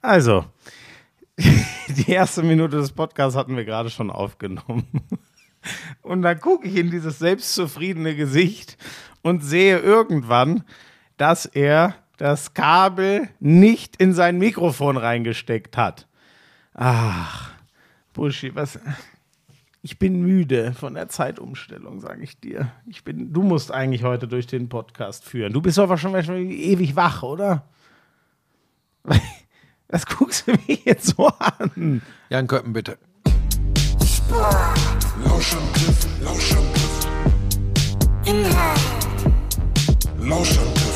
Also, die erste Minute des Podcasts hatten wir gerade schon aufgenommen. Und dann gucke ich in dieses selbstzufriedene Gesicht und sehe irgendwann, dass er das Kabel nicht in sein Mikrofon reingesteckt hat. Ach, Buschi, was. Ich bin müde von der Zeitumstellung, sage ich dir. Ich bin, du musst eigentlich heute durch den Podcast führen. Du bist doch schon, schon ewig wach, oder? Was guckst du mich jetzt so an? Jan Köppen, bitte. Lauschangriff, Lauschangriff. Inhalt, Lauschangriff,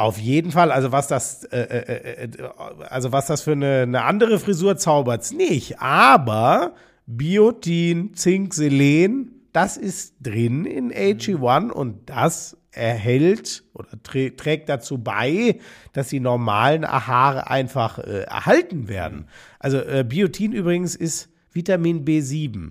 Auf jeden Fall, also was das, äh, äh, äh, also was das für eine, eine andere Frisur zaubert's nicht. Aber Biotin, Zink, Selen, das ist drin in AG1 und das erhält oder trä trägt dazu bei, dass die normalen Haare einfach äh, erhalten werden. Also äh, Biotin übrigens ist Vitamin B7.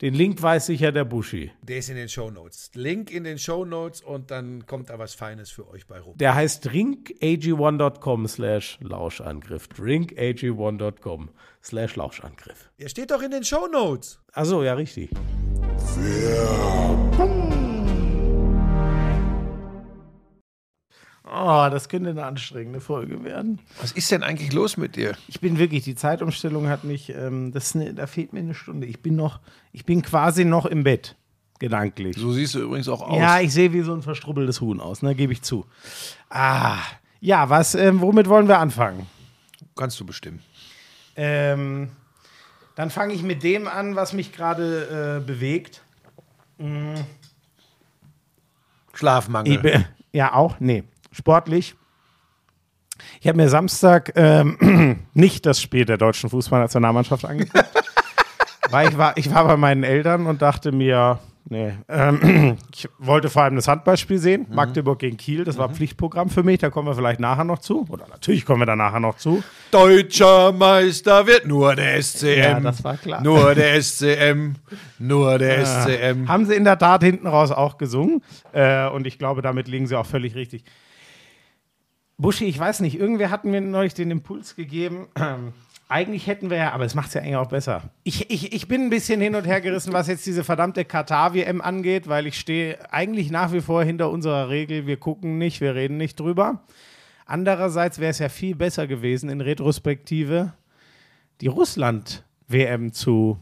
den Link weiß sicher der Buschi. Der ist in den Shownotes. Link in den Shownotes und dann kommt da was Feines für euch bei rum. Der heißt drinkag1.com slash Lauschangriff. drinkag1.com slash Lauschangriff. Der steht doch in den Shownotes. Achso, ja, richtig. Oh, das könnte eine anstrengende Folge werden. Was ist denn eigentlich los mit dir? Ich bin wirklich, die Zeitumstellung hat mich, ähm, das eine, da fehlt mir eine Stunde. Ich bin noch, ich bin quasi noch im Bett, gedanklich. So siehst du übrigens auch aus. Ja, ich sehe wie so ein verstrubbeltes Huhn aus, ne, gebe ich zu. Ah, ja, was, ähm, womit wollen wir anfangen? Kannst du bestimmen. Ähm, dann fange ich mit dem an, was mich gerade äh, bewegt. Schlafmangel. Ich bin- ja, auch, nee, sportlich. Ich habe mir Samstag ähm, nicht das Spiel der deutschen Fußballnationalmannschaft angeguckt. weil ich war, ich war bei meinen Eltern und dachte mir, nee, ähm, ich wollte vor allem das Handballspiel sehen, Magdeburg gegen Kiel, das war Pflichtprogramm für mich, da kommen wir vielleicht nachher noch zu. Oder natürlich kommen wir da nachher noch zu. Deutscher Meister wird nur der SCM. Ja, das war klar. Nur der SCM. Nur der SCM. Haben sie in der Tat hinten raus auch gesungen. Äh, und ich glaube, damit liegen sie auch völlig richtig. Buschi, ich weiß nicht, irgendwer hat mir neulich den Impuls gegeben. Ähm, eigentlich hätten wir ja, aber es macht es ja eigentlich auch besser. Ich, ich, ich bin ein bisschen hin und her gerissen, was jetzt diese verdammte Katar-WM angeht, weil ich stehe eigentlich nach wie vor hinter unserer Regel, wir gucken nicht, wir reden nicht drüber. Andererseits wäre es ja viel besser gewesen, in Retrospektive die Russland-WM zu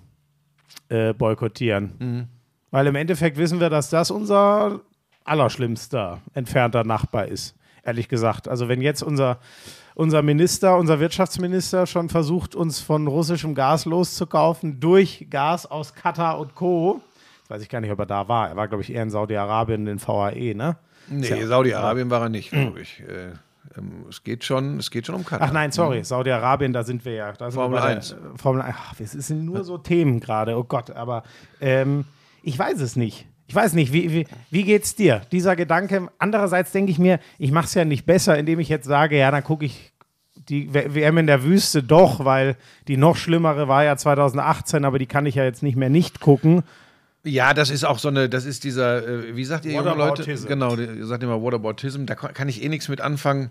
äh, boykottieren. Weil im Endeffekt wissen wir, dass das unser allerschlimmster entfernter Nachbar ist. Ehrlich gesagt. Also wenn jetzt unser, unser Minister, unser Wirtschaftsminister schon versucht, uns von russischem Gas loszukaufen durch Gas aus Katar und Co., weiß ich gar nicht, ob er da war. Er war, glaube ich, eher in Saudi-Arabien, in VAE, ne? Nee, Saudi-Arabien war er nicht, glaube ich. Äh, ähm, es, geht schon, es geht schon um Katar. Ach nein, sorry, Saudi-Arabien, da sind wir ja. Formel wir bei der- 1. äh, Formel 1. Ach, es sind nur so Themen gerade, oh Gott, aber ähm, ich weiß es nicht. Ich weiß nicht, wie, wie, wie geht's dir? Dieser Gedanke. Andererseits denke ich mir, ich mache es ja nicht besser, indem ich jetzt sage, ja, dann gucke ich die WM in der Wüste doch, weil die noch schlimmere war ja 2018, aber die kann ich ja jetzt nicht mehr nicht gucken. Ja, das ist auch so eine, das ist dieser, äh, wie sagt ihr junge Leute? Genau, ihr sagt immer Whataboutism, da kann kann ich eh nichts mit anfangen.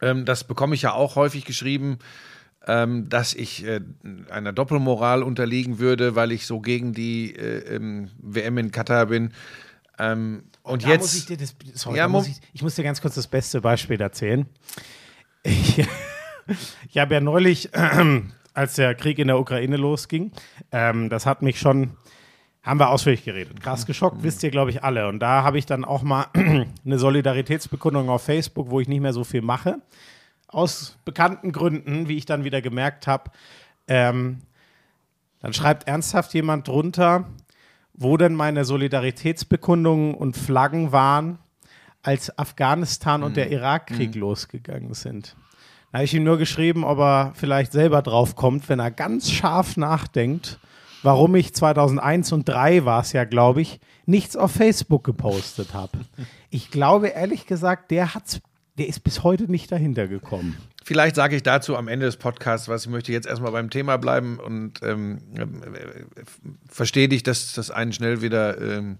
Ähm, das bekomme ich ja auch häufig geschrieben, ähm, dass ich äh, einer Doppelmoral unterliegen würde, weil ich so gegen die äh, ähm, WM in Katar bin. Ähm, und Da jetzt. muss ich, dir das, sorry, Ja, muss ich, ich muss dir ganz kurz das beste Beispiel erzählen. Ich, ich habe ja neulich, als der Krieg in der Ukraine losging, ähm, das hat mich schon, haben wir ausführlich geredet. Krass geschockt, wisst ihr, glaube ich, alle. Und da habe ich dann auch mal eine Solidaritätsbekundung auf Facebook, wo ich nicht mehr so viel mache. Aus bekannten Gründen, wie ich dann wieder gemerkt habe. Ähm, dann schreibt ernsthaft jemand drunter, wo denn meine Solidaritätsbekundungen und Flaggen waren, als Afghanistan und der Irakkrieg losgegangen sind. Da habe ich ihm nur geschrieben, ob er vielleicht selber drauf kommt, wenn er ganz scharf nachdenkt, warum ich 2001 und 3 war es ja, glaube ich, nichts auf Facebook gepostet habe. Ich glaube ehrlich gesagt, der hat's, der ist bis heute nicht dahinter gekommen. Vielleicht sage ich dazu am Ende des Podcasts was. Ich möchte jetzt erstmal beim Thema bleiben und ähm, äh, verstehe dich, dass das einen schnell wieder ähm,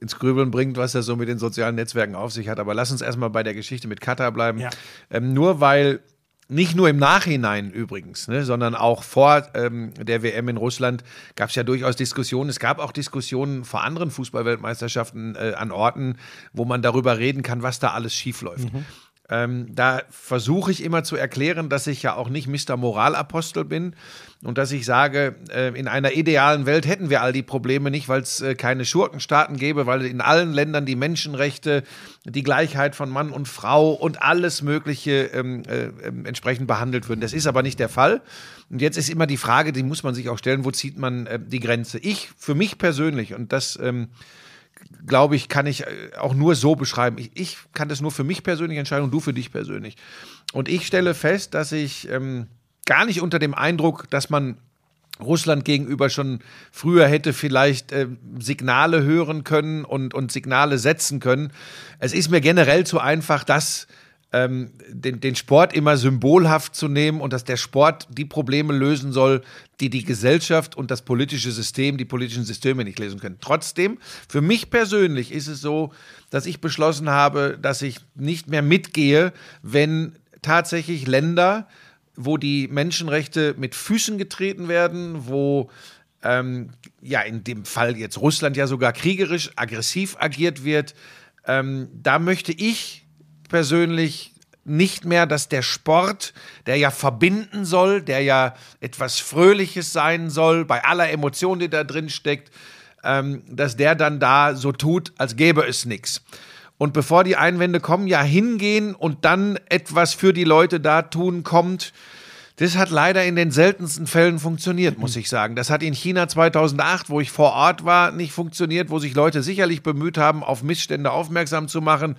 ins Grübeln bringt, was das so mit den sozialen Netzwerken auf sich hat. Aber lass uns erstmal bei der Geschichte mit Katar bleiben. Ja. Ähm, nur weil, nicht nur im Nachhinein übrigens, ne, sondern auch vor ähm, der WM in Russland gab es ja durchaus Diskussionen. Es gab auch Diskussionen vor anderen Fußballweltmeisterschaften äh, an Orten, wo man darüber reden kann, was da alles schiefläuft. Ähm, da versuche ich immer zu erklären, dass ich ja auch nicht Mr. Moralapostel bin und dass ich sage, äh, in einer idealen Welt hätten wir all die Probleme nicht, weil es äh, keine Schurkenstaaten gäbe, weil in allen Ländern die Menschenrechte, die Gleichheit von Mann und Frau und alles Mögliche ähm, äh, ähm, entsprechend behandelt würden. Das ist aber nicht der Fall. Und jetzt ist immer die Frage, die muss man sich auch stellen, wo zieht man äh, die Grenze? Ich, für mich persönlich, und das ähm, glaube ich, kann ich äh, auch nur so beschreiben. Ich, ich kann das nur für mich persönlich entscheiden und du für dich persönlich. Und ich stelle fest, dass ich ähm, gar nicht unter dem Eindruck, dass man Russland gegenüber schon früher hätte vielleicht äh, Signale hören können und, und Signale setzen können. Es ist mir generell zu einfach, das ähm, den, den Sport immer symbolhaft zu nehmen und dass der Sport die Probleme lösen soll, die die Gesellschaft und das politische System, die politischen Systeme nicht lösen können. Trotzdem, für mich persönlich ist es so, dass ich beschlossen habe, dass ich nicht mehr mitgehe, wenn tatsächlich Länder, wo die Menschenrechte mit Füßen getreten werden, wo ähm, ja in dem Fall jetzt Russland ja sogar kriegerisch aggressiv agiert wird, ähm, da möchte ich persönlich nicht mehr, dass der Sport, der ja verbinden soll, der ja etwas Fröhliches sein soll, bei aller Emotion, die da drin steckt, ähm, dass der dann da so tut, als gäbe es nichts. Und bevor die Einwände kommen, ja hingehen und dann etwas für die Leute da tun kommt, das hat leider in den seltensten Fällen funktioniert, muss ich sagen. Das hat in China 2008, wo ich vor Ort war, nicht funktioniert, wo sich Leute sicherlich bemüht haben, auf Missstände aufmerksam zu machen.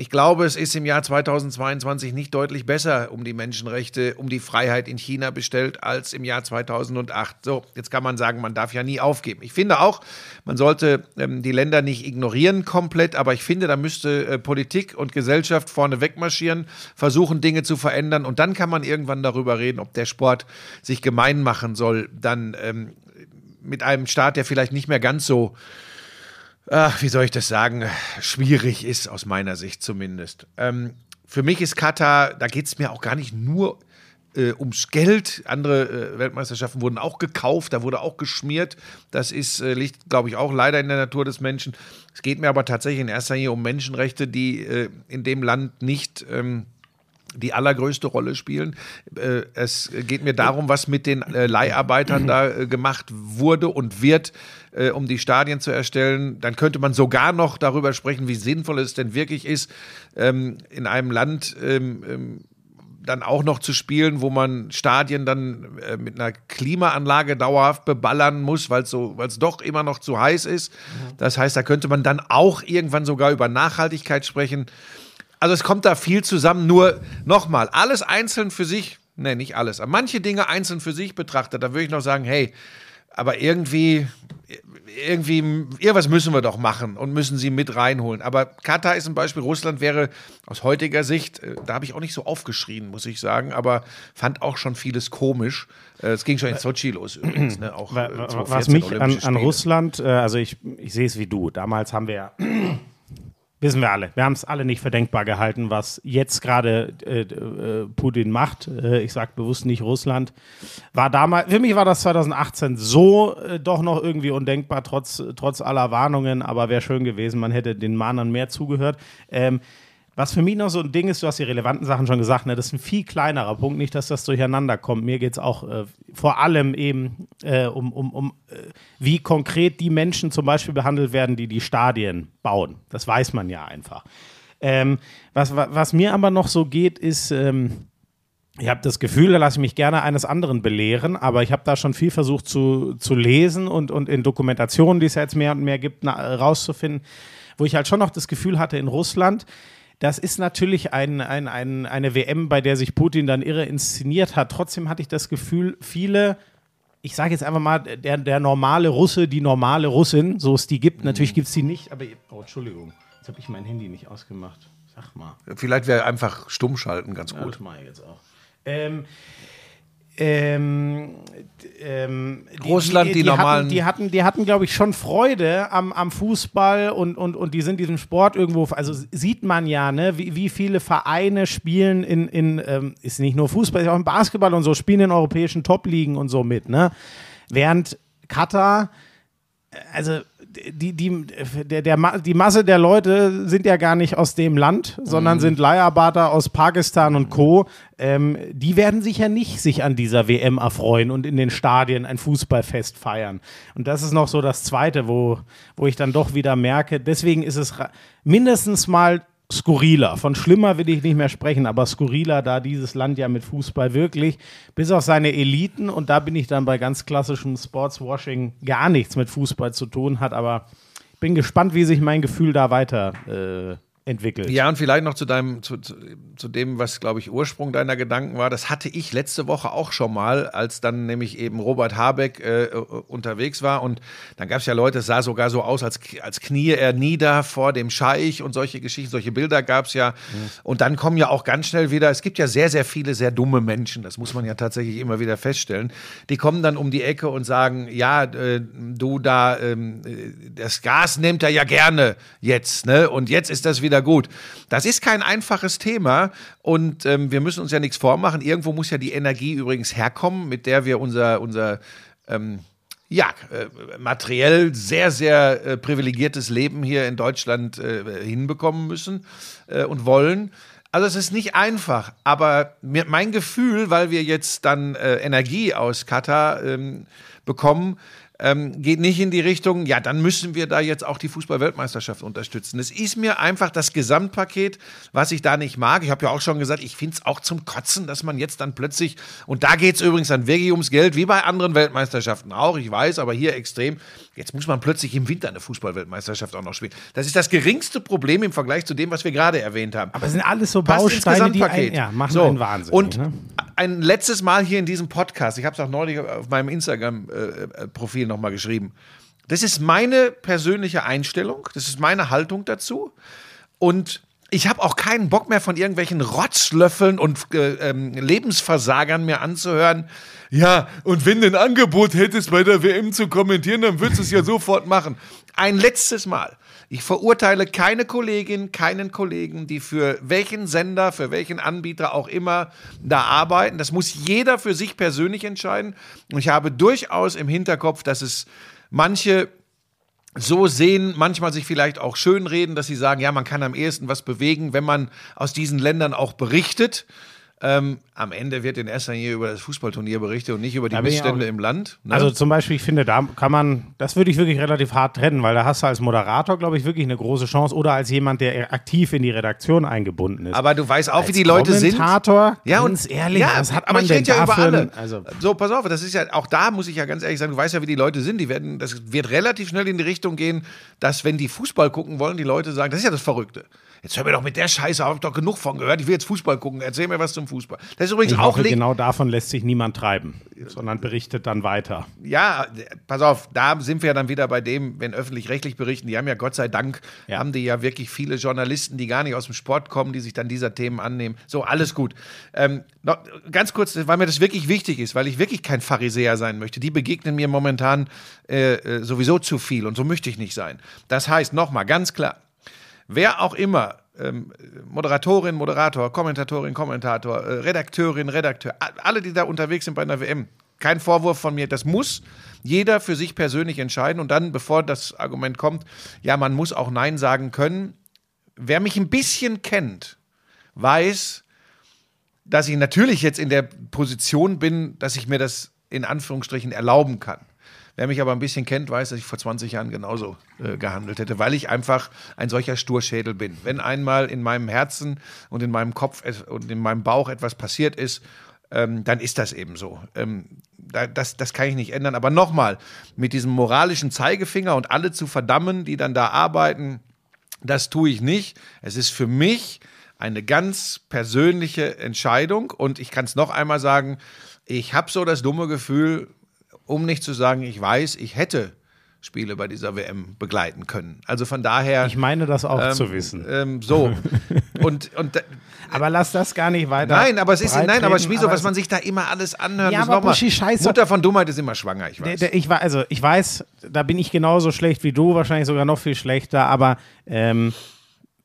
Ich glaube, es ist im Jahr 2022 nicht deutlich besser um die Menschenrechte, um die Freiheit in China bestellt als im Jahr 2008. So, jetzt kann man sagen, man darf ja nie aufgeben. Ich finde auch, man sollte ähm, die Länder nicht ignorieren komplett, aber ich finde, da müsste äh, Politik und Gesellschaft vorne wegmarschieren, versuchen Dinge zu verändern und dann kann man irgendwann darüber reden, ob der Sport sich gemein machen soll, dann ähm, mit einem Staat, der vielleicht nicht mehr ganz so ach, wie soll ich das sagen, schwierig ist, aus meiner Sicht zumindest. Ähm, für mich ist Katar, da geht es mir auch gar nicht nur äh, ums Geld. Andere äh, Weltmeisterschaften wurden auch gekauft, da wurde auch geschmiert. Das ist, äh, liegt, glaube ich, auch leider in der Natur des Menschen. Es geht mir aber tatsächlich in erster Linie um Menschenrechte, die äh, in dem Land nicht. Ähm, die allergrößte Rolle spielen. Äh, Es geht mir darum, was mit den äh, Leiharbeitern da äh, gemacht wurde und wird, um die Stadien zu erstellen. Dann könnte man sogar noch darüber sprechen, wie sinnvoll es denn wirklich ist, ähm, in einem Land ähm, ähm, dann auch noch zu spielen, wo man Stadien dann mit einer Klimaanlage dauerhaft beballern muss, weil es so, weil es doch immer noch zu heiß ist. Das heißt, da könnte man dann auch irgendwann sogar über Nachhaltigkeit sprechen. Also es kommt da viel zusammen. Nur nochmal, alles einzeln für sich, ne, nicht alles, aber manche Dinge einzeln für sich betrachtet, da würde ich noch sagen, hey, aber irgendwie, irgendwie, irgendwas müssen wir doch machen und müssen sie mit reinholen. Aber Katar ist ein Beispiel, Russland wäre aus heutiger Sicht, äh, da habe ich auch nicht so aufgeschrien, muss ich sagen, aber fand auch schon vieles komisch. Äh, Es ging schon in Sochi los übrigens, ne? Auch, Wa- äh, wa- 2014 Was mich an, an. Russland, äh, also ich, ich sehe es wie du. Damals haben wir ja, wissen wir alle, wir haben es alle nicht für denkbar gehalten, was jetzt gerade äh, äh, Putin macht. Äh, ich sage bewusst nicht Russland. War damals, für mich war das 2018 so äh, doch noch irgendwie undenkbar, trotz, trotz aller Warnungen, aber wäre schön gewesen, man hätte den Mahnern mehr zugehört. Ähm, was für mich noch so ein Ding ist, du hast die relevanten Sachen schon gesagt, ne, das ist ein viel kleinerer Punkt, nicht, dass das durcheinander kommt. Mir geht es auch äh, vor allem eben äh, um, um, um äh, wie konkret die Menschen zum Beispiel behandelt werden, die die Stadien bauen. Das weiß man ja einfach. Ähm, was, wa- was mir aber noch so geht, ist, ähm, ich habe das Gefühl, da lasse ich mich gerne eines anderen belehren, aber ich habe da schon viel versucht zu, zu lesen und, und in Dokumentationen, die es ja jetzt mehr und mehr gibt, na, rauszufinden, wo ich halt schon noch das Gefühl hatte in Russland, das ist natürlich ein, ein, ein, eine WM, bei der sich Putin dann irre inszeniert hat. Trotzdem hatte ich das Gefühl, viele, ich sage jetzt einfach mal, der, der normale Russe, die normale Russin, so es die gibt, natürlich gibt es die nicht, aber, oh, Entschuldigung, jetzt habe ich mein Handy nicht ausgemacht. Sag mal. Vielleicht wäre einfach stumm schalten ganz Ja, gut. das mache ich jetzt auch. Ähm, ähm, ähm, Russland, die normalen- Hatten, die hatten, die hatten glaube ich, schon Freude am, am Fußball und, und, und die sind diesem Sport irgendwo, also sieht man ja, ne, wie, wie viele Vereine spielen in, in ähm, ist nicht nur Fußball, ist auch im Basketball und so, spielen in europäischen Top-Ligen und so mit, ne? Während Katar, also die, die, der, der, die Masse der Leute sind ja gar nicht aus dem Land, sondern sind Leiharbeiter aus Pakistan und Co. Ähm, die werden sicher nicht sich an dieser WM erfreuen und in den Stadien ein Fußballfest feiern. Und das ist noch so das Zweite, wo, wo ich dann doch wieder merke, deswegen ist es mindestens mal skurriler. Von schlimmer will ich nicht mehr sprechen, aber skurriler, da dieses Land ja mit Fußball wirklich, bis auf seine Eliten, und da bin ich dann bei ganz klassischem Sportswashing gar nichts mit Fußball zu tun hat, aber ich bin gespannt, wie sich mein Gefühl da weiter äh, entwickelt. Ja, und vielleicht noch zu deinem, zu, zu, zu dem, was, glaube ich, Ursprung deiner Gedanken war. Das hatte ich letzte Woche auch schon mal, als dann nämlich eben Robert Habeck äh, äh, unterwegs war. Und dann gab es ja Leute, es sah sogar so aus, als, als knie er nieder vor dem Scheich und solche Geschichten, solche Bilder gab es ja. Und dann kommen ja auch ganz schnell wieder, es gibt ja sehr, sehr viele sehr dumme Menschen, das muss man ja tatsächlich immer wieder feststellen. Die kommen dann um die Ecke und sagen, ja, äh, du da, ähm, äh, das Gas nimmt er ja gerne jetzt, ne? Und jetzt ist das wieder gut. Das ist kein einfaches Thema und ähm, wir müssen uns ja nichts vormachen. Irgendwo muss ja die Energie übrigens herkommen, mit der wir unser, unser ähm, ja, äh, materiell sehr, sehr äh, privilegiertes Leben hier in Deutschland äh, hinbekommen müssen äh, und wollen. Also es ist nicht einfach, aber mir, mein Gefühl, weil wir jetzt dann äh, Energie aus Katar ähm, bekommen, ähm, geht nicht in die Richtung, ja, dann müssen wir da jetzt auch die Fußball-Weltmeisterschaft unterstützen. Es ist mir einfach das Gesamtpaket, was ich da nicht mag. Ich habe ja auch schon gesagt, ich finde es auch zum Kotzen, dass man jetzt dann plötzlich, und da geht es übrigens dann wirklich ums Geld, wie bei anderen Weltmeisterschaften auch, ich weiß, aber hier extrem, jetzt muss man plötzlich im Winter eine Fußball-Weltmeisterschaft auch noch spielen. Das ist das geringste Problem im Vergleich zu dem, was wir gerade erwähnt haben. Aber es sind alles so Passt Bausteine, die ein, ja, machen so. einen Wahnsinn. Und ne? ein letztes Mal hier in diesem Podcast, ich habe es auch neulich auf meinem Instagram-Profil nochmal geschrieben. Das ist meine persönliche Einstellung, das ist meine Haltung dazu. Und ich habe auch keinen Bock mehr von irgendwelchen Rotzlöffeln und äh, ähm, Lebensversagern mir anzuhören. Ja, und wenn du ein Angebot hättest, bei der WM zu kommentieren, dann würdest du es ja sofort machen. Ein letztes Mal. Ich verurteile keine Kollegin, keinen Kollegen, die für welchen Sender, für welchen Anbieter auch immer da arbeiten. Das muss jeder für sich persönlich entscheiden. Und ich habe durchaus im Hinterkopf, dass es manche so sehen, manchmal sich vielleicht auch schönreden, dass sie sagen, ja, man kann am ehesten was bewegen, wenn man aus diesen Ländern auch berichtet. Ähm, am Ende wird in erster Linie über das Fußballturnier berichtet und nicht über die Da Missstände im Land. Ne? Also zum Beispiel, ich finde, da kann man, das würde ich wirklich relativ hart trennen, weil da hast du als Moderator, glaube ich, wirklich eine große Chance oder als jemand, der aktiv in die Redaktion eingebunden ist. aber du weißt auch, wie Als die Leute sind. Kommentator, Ja, ganz und ehrlich, ja, was hat aber man ich rede ja über alle. Also, so, pass auf, das ist ja, auch da muss ich ja ganz ehrlich sagen, du weißt ja, wie die Leute sind. Die werden, das wird relativ schnell in die Richtung gehen, dass, wenn die Fußball gucken wollen, die Leute sagen, das ist ja das Verrückte. Jetzt hör mir doch mit der Scheiße, hab ich doch genug von gehört. Ich will jetzt Fußball gucken. Erzähl mir was zum Fußball. Das ist übrigens ich auch hoffe, genau davon lässt sich niemand treiben, sondern berichtet dann weiter. Ja, pass auf, da sind wir ja dann wieder bei dem, wenn öffentlich-rechtlich berichten, die haben ja Gott sei Dank, Ja. haben die ja wirklich viele Journalisten, die gar nicht aus dem Sport kommen, die sich dann dieser Themen annehmen. So, alles gut. Ähm, noch, ganz kurz, weil mir das wirklich wichtig ist, weil ich wirklich kein Pharisäer sein möchte. Die begegnen mir momentan äh, äh, sowieso zu viel und so möchte ich nicht sein. Das heißt, nochmal, ganz klar, wer auch immer, ähm, Moderatorin, Moderator, Kommentatorin, Kommentator, äh, Redakteurin, Redakteur, alle, die da unterwegs sind bei einer WM, kein Vorwurf von mir, das muss jeder für sich persönlich entscheiden und dann, bevor das Argument kommt, ja, man muss auch Nein sagen können. Wer mich ein bisschen kennt, weiß, dass ich natürlich jetzt in der Position bin, dass ich mir das in Anführungsstrichen erlauben kann. Wer mich aber ein bisschen kennt, weiß, dass ich vor 20 Jahren genauso äh, gehandelt hätte, weil ich einfach ein solcher Sturschädel bin. Wenn einmal in meinem Herzen und in meinem Kopf und in meinem Bauch etwas passiert ist, ähm, dann ist das eben so. Ähm, da, das, das kann ich nicht ändern. Aber nochmal, mit diesem moralischen Zeigefinger und alle zu verdammen, die dann da arbeiten, das tue ich nicht. Es ist für mich eine ganz persönliche Entscheidung und ich kann es noch einmal sagen, ich habe so das dumme Gefühl, um nicht zu sagen, ich weiß, ich hätte Spiele bei dieser WM begleiten können. Also von daher. Ich meine das auch ähm, zu wissen. Ähm, so. und, und Aber lass das gar nicht weiter. nein, aber es ist nein, aber Schmieso, was man sich da immer alles anhört Ja, aber Buschi, scheiße. Mutter von Dummheit ist immer schwanger, ich Der, weiß. der, ich, war, also, ich weiß, da bin ich genauso schlecht wie du, wahrscheinlich sogar noch viel schlechter, aber ähm,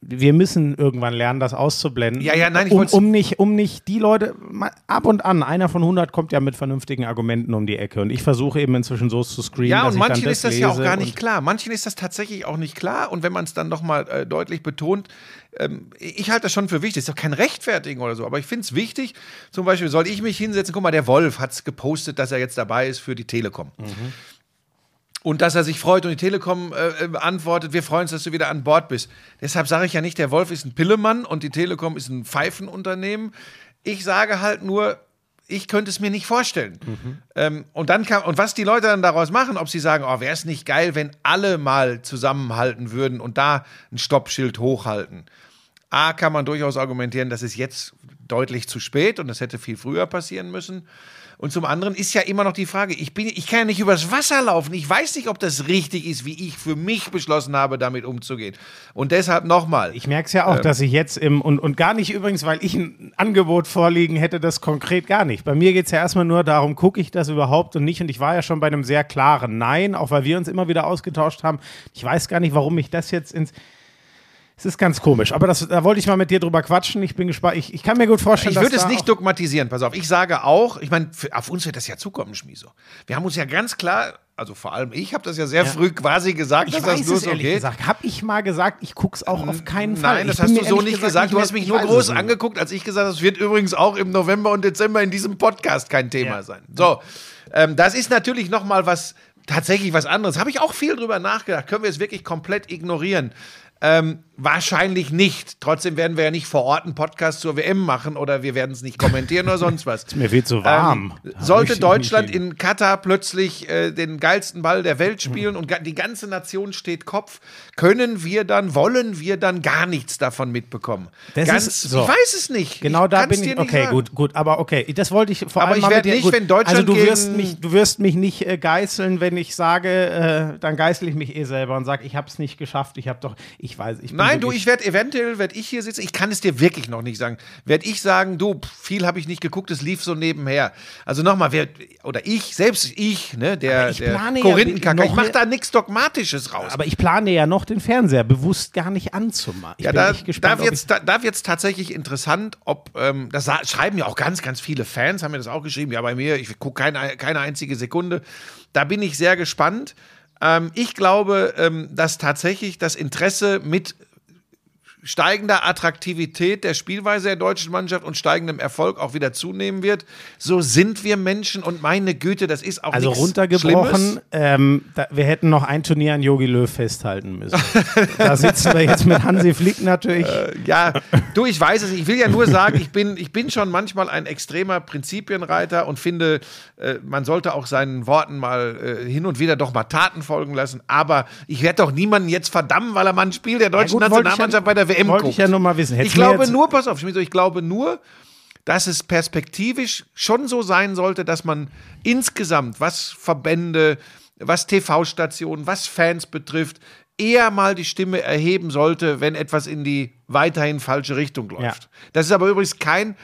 wir müssen irgendwann lernen, das auszublenden. Ja, ja, nein, ich um, um, nicht, um nicht die Leute, mal ab und an, einer von 100 kommt ja mit vernünftigen Argumenten um die Ecke und ich versuche eben inzwischen so zu screenen, Ja, und manchen das ist das ja auch gar nicht klar. Manchen ist das tatsächlich auch nicht klar. Und wenn man es dann nochmal äh, deutlich betont, ähm, ich halte das schon für wichtig. Ist doch kein Rechtfertigen oder so. Aber ich finde es wichtig, zum Beispiel, soll ich mich hinsetzen? Guck mal, der Wolf hat es gepostet, dass er jetzt dabei ist für die Telekom. Und dass er sich freut und die Telekom äh, äh, antwortet, wir freuen uns, dass du wieder an Bord bist. Deshalb sage ich ja nicht, der Wolf ist ein Pillemann und die Telekom ist ein Pfeifenunternehmen. Ich sage halt nur, ich könnte es mir nicht vorstellen. Ähm, und dann kann, und was die Leute dann daraus machen, ob sie sagen, oh, wäre es nicht geil, wenn alle mal zusammenhalten würden und da ein Stoppschild hochhalten. A, kann man durchaus argumentieren, das ist jetzt deutlich zu spät und das hätte viel früher passieren müssen. Und zum anderen ist ja immer noch die Frage, ich, bin, ich kann ja nicht übers Wasser laufen. Ich weiß nicht, ob das richtig ist, wie ich für mich beschlossen habe, damit umzugehen. Und deshalb nochmal. Ich merke es ja auch, dass ich jetzt im, und, und gar nicht übrigens, weil ich ein Angebot vorliegen hätte, das konkret gar nicht. Bei mir geht es ja erstmal nur darum, gucke ich das überhaupt und nicht. Und ich war ja schon bei einem sehr klaren Nein, auch weil wir uns immer wieder ausgetauscht haben. Ich weiß gar nicht, warum ich das jetzt ins. Es ist ganz komisch, aber das, da wollte ich mal mit dir drüber quatschen. Ich bin gespannt. Ich, ich kann mir gut vorstellen, Ich würde es nicht dogmatisieren, pass auf. Ich sage auch, ich meine, auf uns wird das ja zukommen, Schmieso. Wir haben uns ja ganz klar, also vor allem ich habe das ja sehr früh quasi gesagt, Ich dass weiß das nur es so ehrlich geht. gesagt. Habe ich mal gesagt, ich gucke es auch auf keinen Fall. Nein, das Ich hast du so nicht gesagt. Du mehr- hast mich ich nur groß angeguckt, als ich gesagt habe, es wird übrigens auch im November und Dezember in diesem Podcast kein Thema Ja. sein. So, ähm, das ist natürlich noch mal was, tatsächlich was anderes. Habe ich auch viel drüber nachgedacht. Können wir es wirklich komplett ignorieren? Ähm, wahrscheinlich nicht. Trotzdem werden wir ja nicht vor Ort einen Podcast zur WM machen oder wir werden es nicht kommentieren oder sonst was. Mir wird so warm. Ähm, sollte ich Deutschland in Katar plötzlich äh, den geilsten Ball der Welt spielen und ga- die ganze Nation steht Kopf, können wir dann, wollen wir dann gar nichts davon mitbekommen? Das Ganz, ist so. Ich weiß es nicht. Genau ich da bin ich. Okay, gut, gut. Aber okay, das wollte ich vor Aber allem ich mal werd mit dir- nicht, gut. wenn Deutschland Also du wirst mich, du wirst mich nicht äh, geißeln, wenn ich sage, äh, dann geißel ich mich eh selber und sage, ich habe es nicht geschafft. Ich habe doch, ich weiß, ich bin Nein, du, ich werde eventuell, werde ich hier sitzen, ich kann es dir wirklich noch nicht sagen, werde ich sagen, du, viel habe ich nicht geguckt, es lief so nebenher. Also nochmal, wer, oder ich, selbst ich, ne, der, ich der plane ja Korinthenkacker, ich mache da nichts Dogmatisches raus. Aber ich plane ja noch den Fernseher bewusst gar nicht anzumachen. Ich Ja, bin da, gespannt, da ob wird es da, da wird's tatsächlich interessant, ob, ähm, das schreiben ja auch ganz, ganz viele Fans, haben mir das auch geschrieben, ja, bei mir, ich gucke keine, keine einzige Sekunde. Da bin ich sehr gespannt. Ähm, ich glaube, ähm, dass tatsächlich das Interesse mit steigender Attraktivität der Spielweise der deutschen Mannschaft und steigendem Erfolg auch wieder zunehmen wird. So sind wir Menschen und meine Güte, das ist auch Also runtergebrochen, ähm, da, wir hätten noch ein Turnier an Yogi Löw festhalten müssen. da sitzen wir jetzt mit Hansi Flick natürlich. Ja, du, ich weiß es. Ich will ja nur sagen, ich bin, ich bin schon manchmal ein extremer Prinzipienreiter und finde, äh, man sollte auch seinen Worten mal äh, hin und wieder doch mal Taten folgen lassen. Aber ich werde doch niemanden jetzt verdammen, weil er mal ein Spiel der deutschen gut, ja- Nationalmannschaft bei der WM wollte guckt. ich ja nur mal wissen. Hättest Ich glaube nur, pass auf, Schmidt, ich glaube nur, dass es perspektivisch schon so sein sollte, dass man insgesamt, was Verbände, was TV-Stationen, was Fans betrifft, eher mal die Stimme erheben sollte, wenn etwas in die weiterhin falsche Richtung läuft. Ja. Das ist aber übrigens kein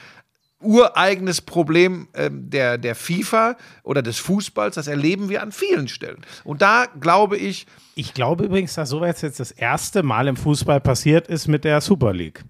ureigenes Problem ähm, der, der FIFA oder des Fußballs. Das erleben wir an vielen Stellen. Und da glaube ich, Ich glaube übrigens, dass sowas jetzt das erste Mal im Fußball passiert ist mit der Super League.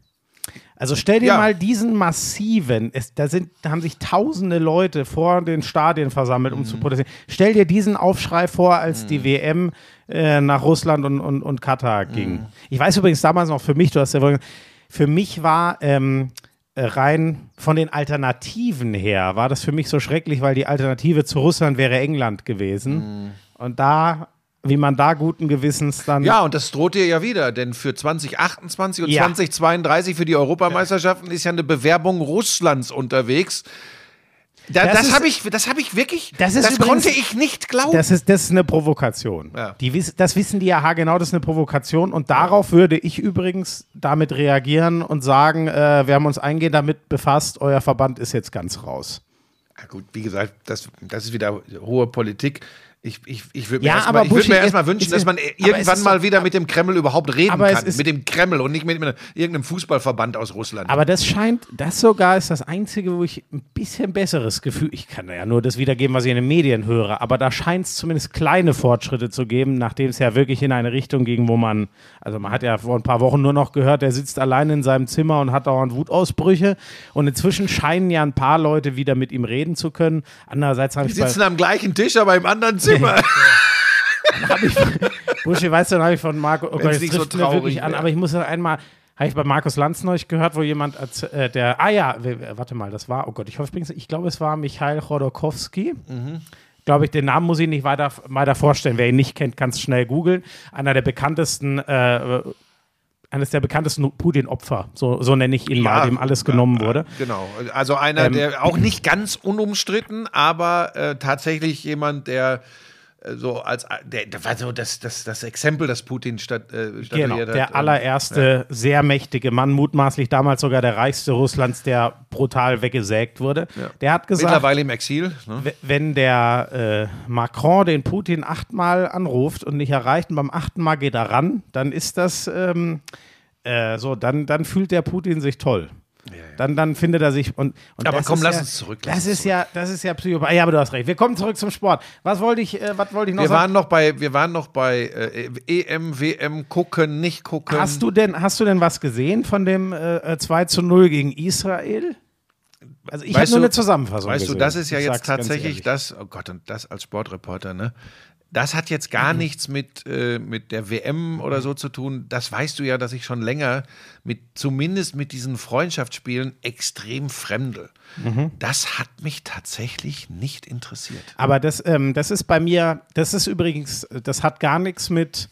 Also stell dir Ja. mal diesen massiven, es, da, sind, da haben sich tausende Leute vor den Stadien versammelt, um zu protestieren. Stell dir diesen Aufschrei vor, als die WM äh, nach Russland und, und, und Katar ging. Ich weiß übrigens damals noch für mich, du hast ja wohl, für mich war ähm, äh, rein von den Alternativen her, war das für mich so schrecklich, weil die Alternative zu Russland wäre England gewesen. Und da, wie man da guten Gewissens dann. Ja, und das droht dir ja wieder, denn für 2028 und Ja. 2032 für die Europameisterschaften ist ja eine Bewerbung Russlands unterwegs. Da, Das das habe ich, das habe ich wirklich, Das ist übrigens- konnte ich nicht glauben. Das ist, das ist eine Provokation. Ja. Die, das wissen die ja genau, das ist eine Provokation. Und darauf würde ich übrigens damit reagieren und sagen, äh, wir haben uns eingehend damit befasst, euer Verband ist jetzt ganz raus. Ja, gut, wie gesagt, das, das ist wieder hohe Politik. Ich, ich, ich würde mir Ja, erstmal aber ich würd es- wünschen, dass man irgendwann mal doch- wieder mit dem Kreml überhaupt reden kann. ist- mit dem Kreml und nicht mit, mit irgendeinem Fußballverband aus Russland. Aber das scheint, das sogar ist das Einzige, wo ich ein bisschen besseres Gefühl, ich kann ja nur das wiedergeben, was ich in den Medien höre, aber da scheint es zumindest kleine Fortschritte zu geben, nachdem es ja wirklich in eine Richtung ging, wo man, also man hat ja vor ein paar Wochen nur noch gehört, der sitzt allein in seinem Zimmer und hat dauernd Wutausbrüche und inzwischen scheinen ja ein paar Leute wieder mit ihm reden zu können. Andererseits habe die ich bei, sitzen am gleichen Tisch, aber im anderen Zimmer. Buschi, weißt du, dann habe ich von Marco, oh Gott, das nicht so traurig wirklich an, aber ich muss ja einmal, habe ich bei Markus Lanz neulich gehört, wo jemand, äh, der, ah ja, warte mal, das war, oh Gott, ich hoffe, ich ich glaube, es war Michail Chodorkowski. Glaube ich, den Namen muss ich nicht weiter, weiter vorstellen. Wer ihn nicht kennt, kann es schnell googeln. Einer der bekanntesten, äh, eines der bekanntesten Putin-Opfer, so, so nenne ich ihn mal, dem alles genommen wurde. Genau. Also einer, Ähm, der auch nicht ganz unumstritten, aber äh, tatsächlich jemand, der äh, so als der, war so das, das, das Exempel, das Putin stat, äh, Genau, statuiert hat. der allererste sehr mächtige Mann, mutmaßlich damals sogar der reichste Russlands, der brutal weggesägt wurde. Der hat gesagt, Mittlerweile im Exil. Ne? wenn der äh, Macron den Putin achtmal anruft und nicht erreicht und beim achten Mal geht er ran, dann ist das ähm, äh, so, dann, dann fühlt der Putin sich toll. Dann, dann findet er sich und, und Aber komm, lass ja, uns zurück, lass Das uns ist ja, das ist ja Psychopath. Ja, aber du hast recht. Wir kommen zurück zum Sport. Was wollte ich, äh, was wollte ich noch Wir sagen? waren noch bei, wir waren noch bei äh, EM, WM, gucken, nicht gucken. Hast du denn, hast du denn was gesehen von dem äh, äh, 2 zu 0 gegen Israel? Also ich habe nur eine Zusammenfassung Weißt gesehen. du, das ist ja Ich jetzt tatsächlich das, oh Gott, und das als Sportreporter, ne? Das hat jetzt Mhm. gar nichts mit, äh, mit der WM oder so zu tun. Das weißt du ja, dass ich schon länger mit, zumindest mit diesen Freundschaftsspielen extrem fremdel. Mhm. Das hat mich tatsächlich nicht interessiert. Aber das, ähm, das ist bei mir, das ist übrigens, das hat gar nichts mit,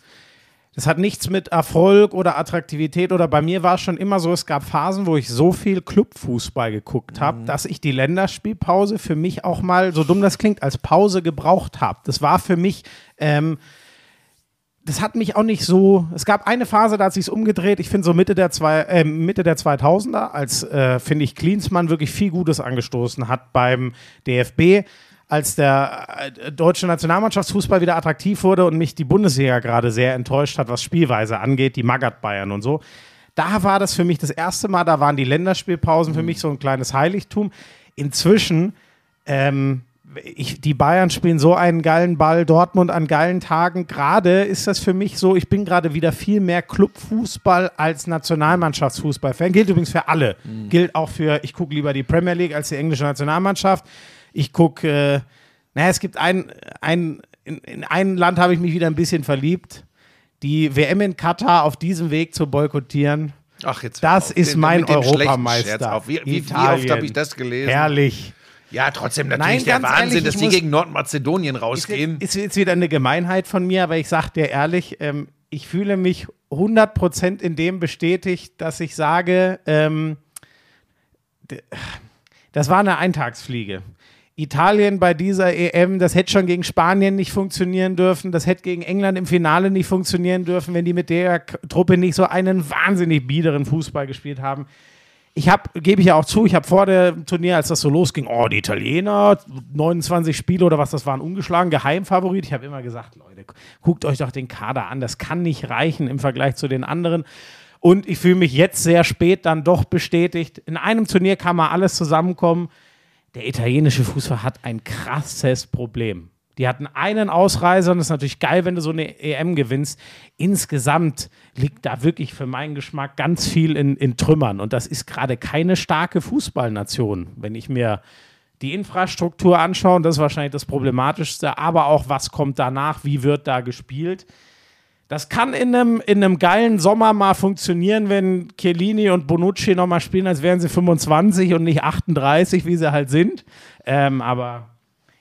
das hat nichts mit Erfolg oder Attraktivität oder bei mir war es schon immer so, es gab Phasen, wo ich so viel Clubfußball geguckt habe, dass ich die Länderspielpause für mich auch mal, so dumm das klingt, als Pause gebraucht habe. Das war für mich, ähm, das hat mich auch nicht so. Es gab eine Phase, da hat sich's umgedreht. Ich finde so Mitte der zwei, äh, Mitte der 2000er, als äh, finde ich Klinsmann wirklich viel Gutes angestoßen hat beim DFB, als der äh, deutsche Nationalmannschaftsfußball wieder attraktiv wurde und mich die Bundesliga gerade sehr enttäuscht hat, was Spielweise angeht, die Magath Bayern und so. Da war das für mich das erste Mal. Da waren die Länderspielpausen für mich so ein kleines Heiligtum. Inzwischen ähm, ich, die Bayern spielen so einen geilen Ball, Dortmund an geilen Tagen. Gerade ist das für mich so, ich bin gerade wieder viel mehr Clubfußball als Nationalmannschaftsfußball-Fan. Gilt übrigens für alle. Gilt auch für, ich gucke lieber die Premier League als die englische Nationalmannschaft. Ich gucke, äh, naja, es gibt ein, ein in, in ein Land habe ich mich wieder ein bisschen verliebt. Die WM in Katar auf diesem Weg zu boykottieren. Ach, jetzt Das ist den- mein Europameister. Wie, wie, wie oft habe ich das gelesen? Herrlich. Ja, trotzdem natürlich Nein, der Wahnsinn, ehrlich, dass die gegen Nordmazedonien rausgehen. ist jetzt wieder eine Gemeinheit von mir, aber ich sag dir ehrlich, ähm, ich fühle mich 100% in dem bestätigt, dass ich sage, ähm, das war eine Eintagsfliege. Italien bei dieser EM, das hätte schon gegen Spanien nicht funktionieren dürfen, das hätte gegen England im Finale nicht funktionieren dürfen, wenn die mit der Truppe nicht so einen wahnsinnig biederen Fußball gespielt haben. Ich habe, gebe ich ja auch zu, ich habe vor dem Turnier, als das so losging, oh, die Italiener, 29 Spiele oder was das waren, ungeschlagen, Geheimfavorit. Ich habe immer gesagt, Leute, guckt euch doch den Kader an, das kann nicht reichen im Vergleich zu den anderen. Und ich fühle mich jetzt sehr spät dann doch bestätigt. In einem Turnier kann mal alles zusammenkommen. Der italienische Fußball hat ein krasses Problem. Die hatten einen Ausreißer und es ist natürlich geil, wenn du so eine EM gewinnst. Insgesamt liegt da wirklich für meinen Geschmack ganz viel in, in Trümmern. Und das ist gerade keine starke Fußballnation. Wenn ich mir die Infrastruktur anschaue, und das ist wahrscheinlich das Problematischste, aber auch was kommt danach, wie wird da gespielt. Das kann in einem, in einem geilen Sommer mal funktionieren, wenn Chiellini und Bonucci nochmal spielen, als wären sie 25 und nicht 38, wie sie halt sind. Ähm, aber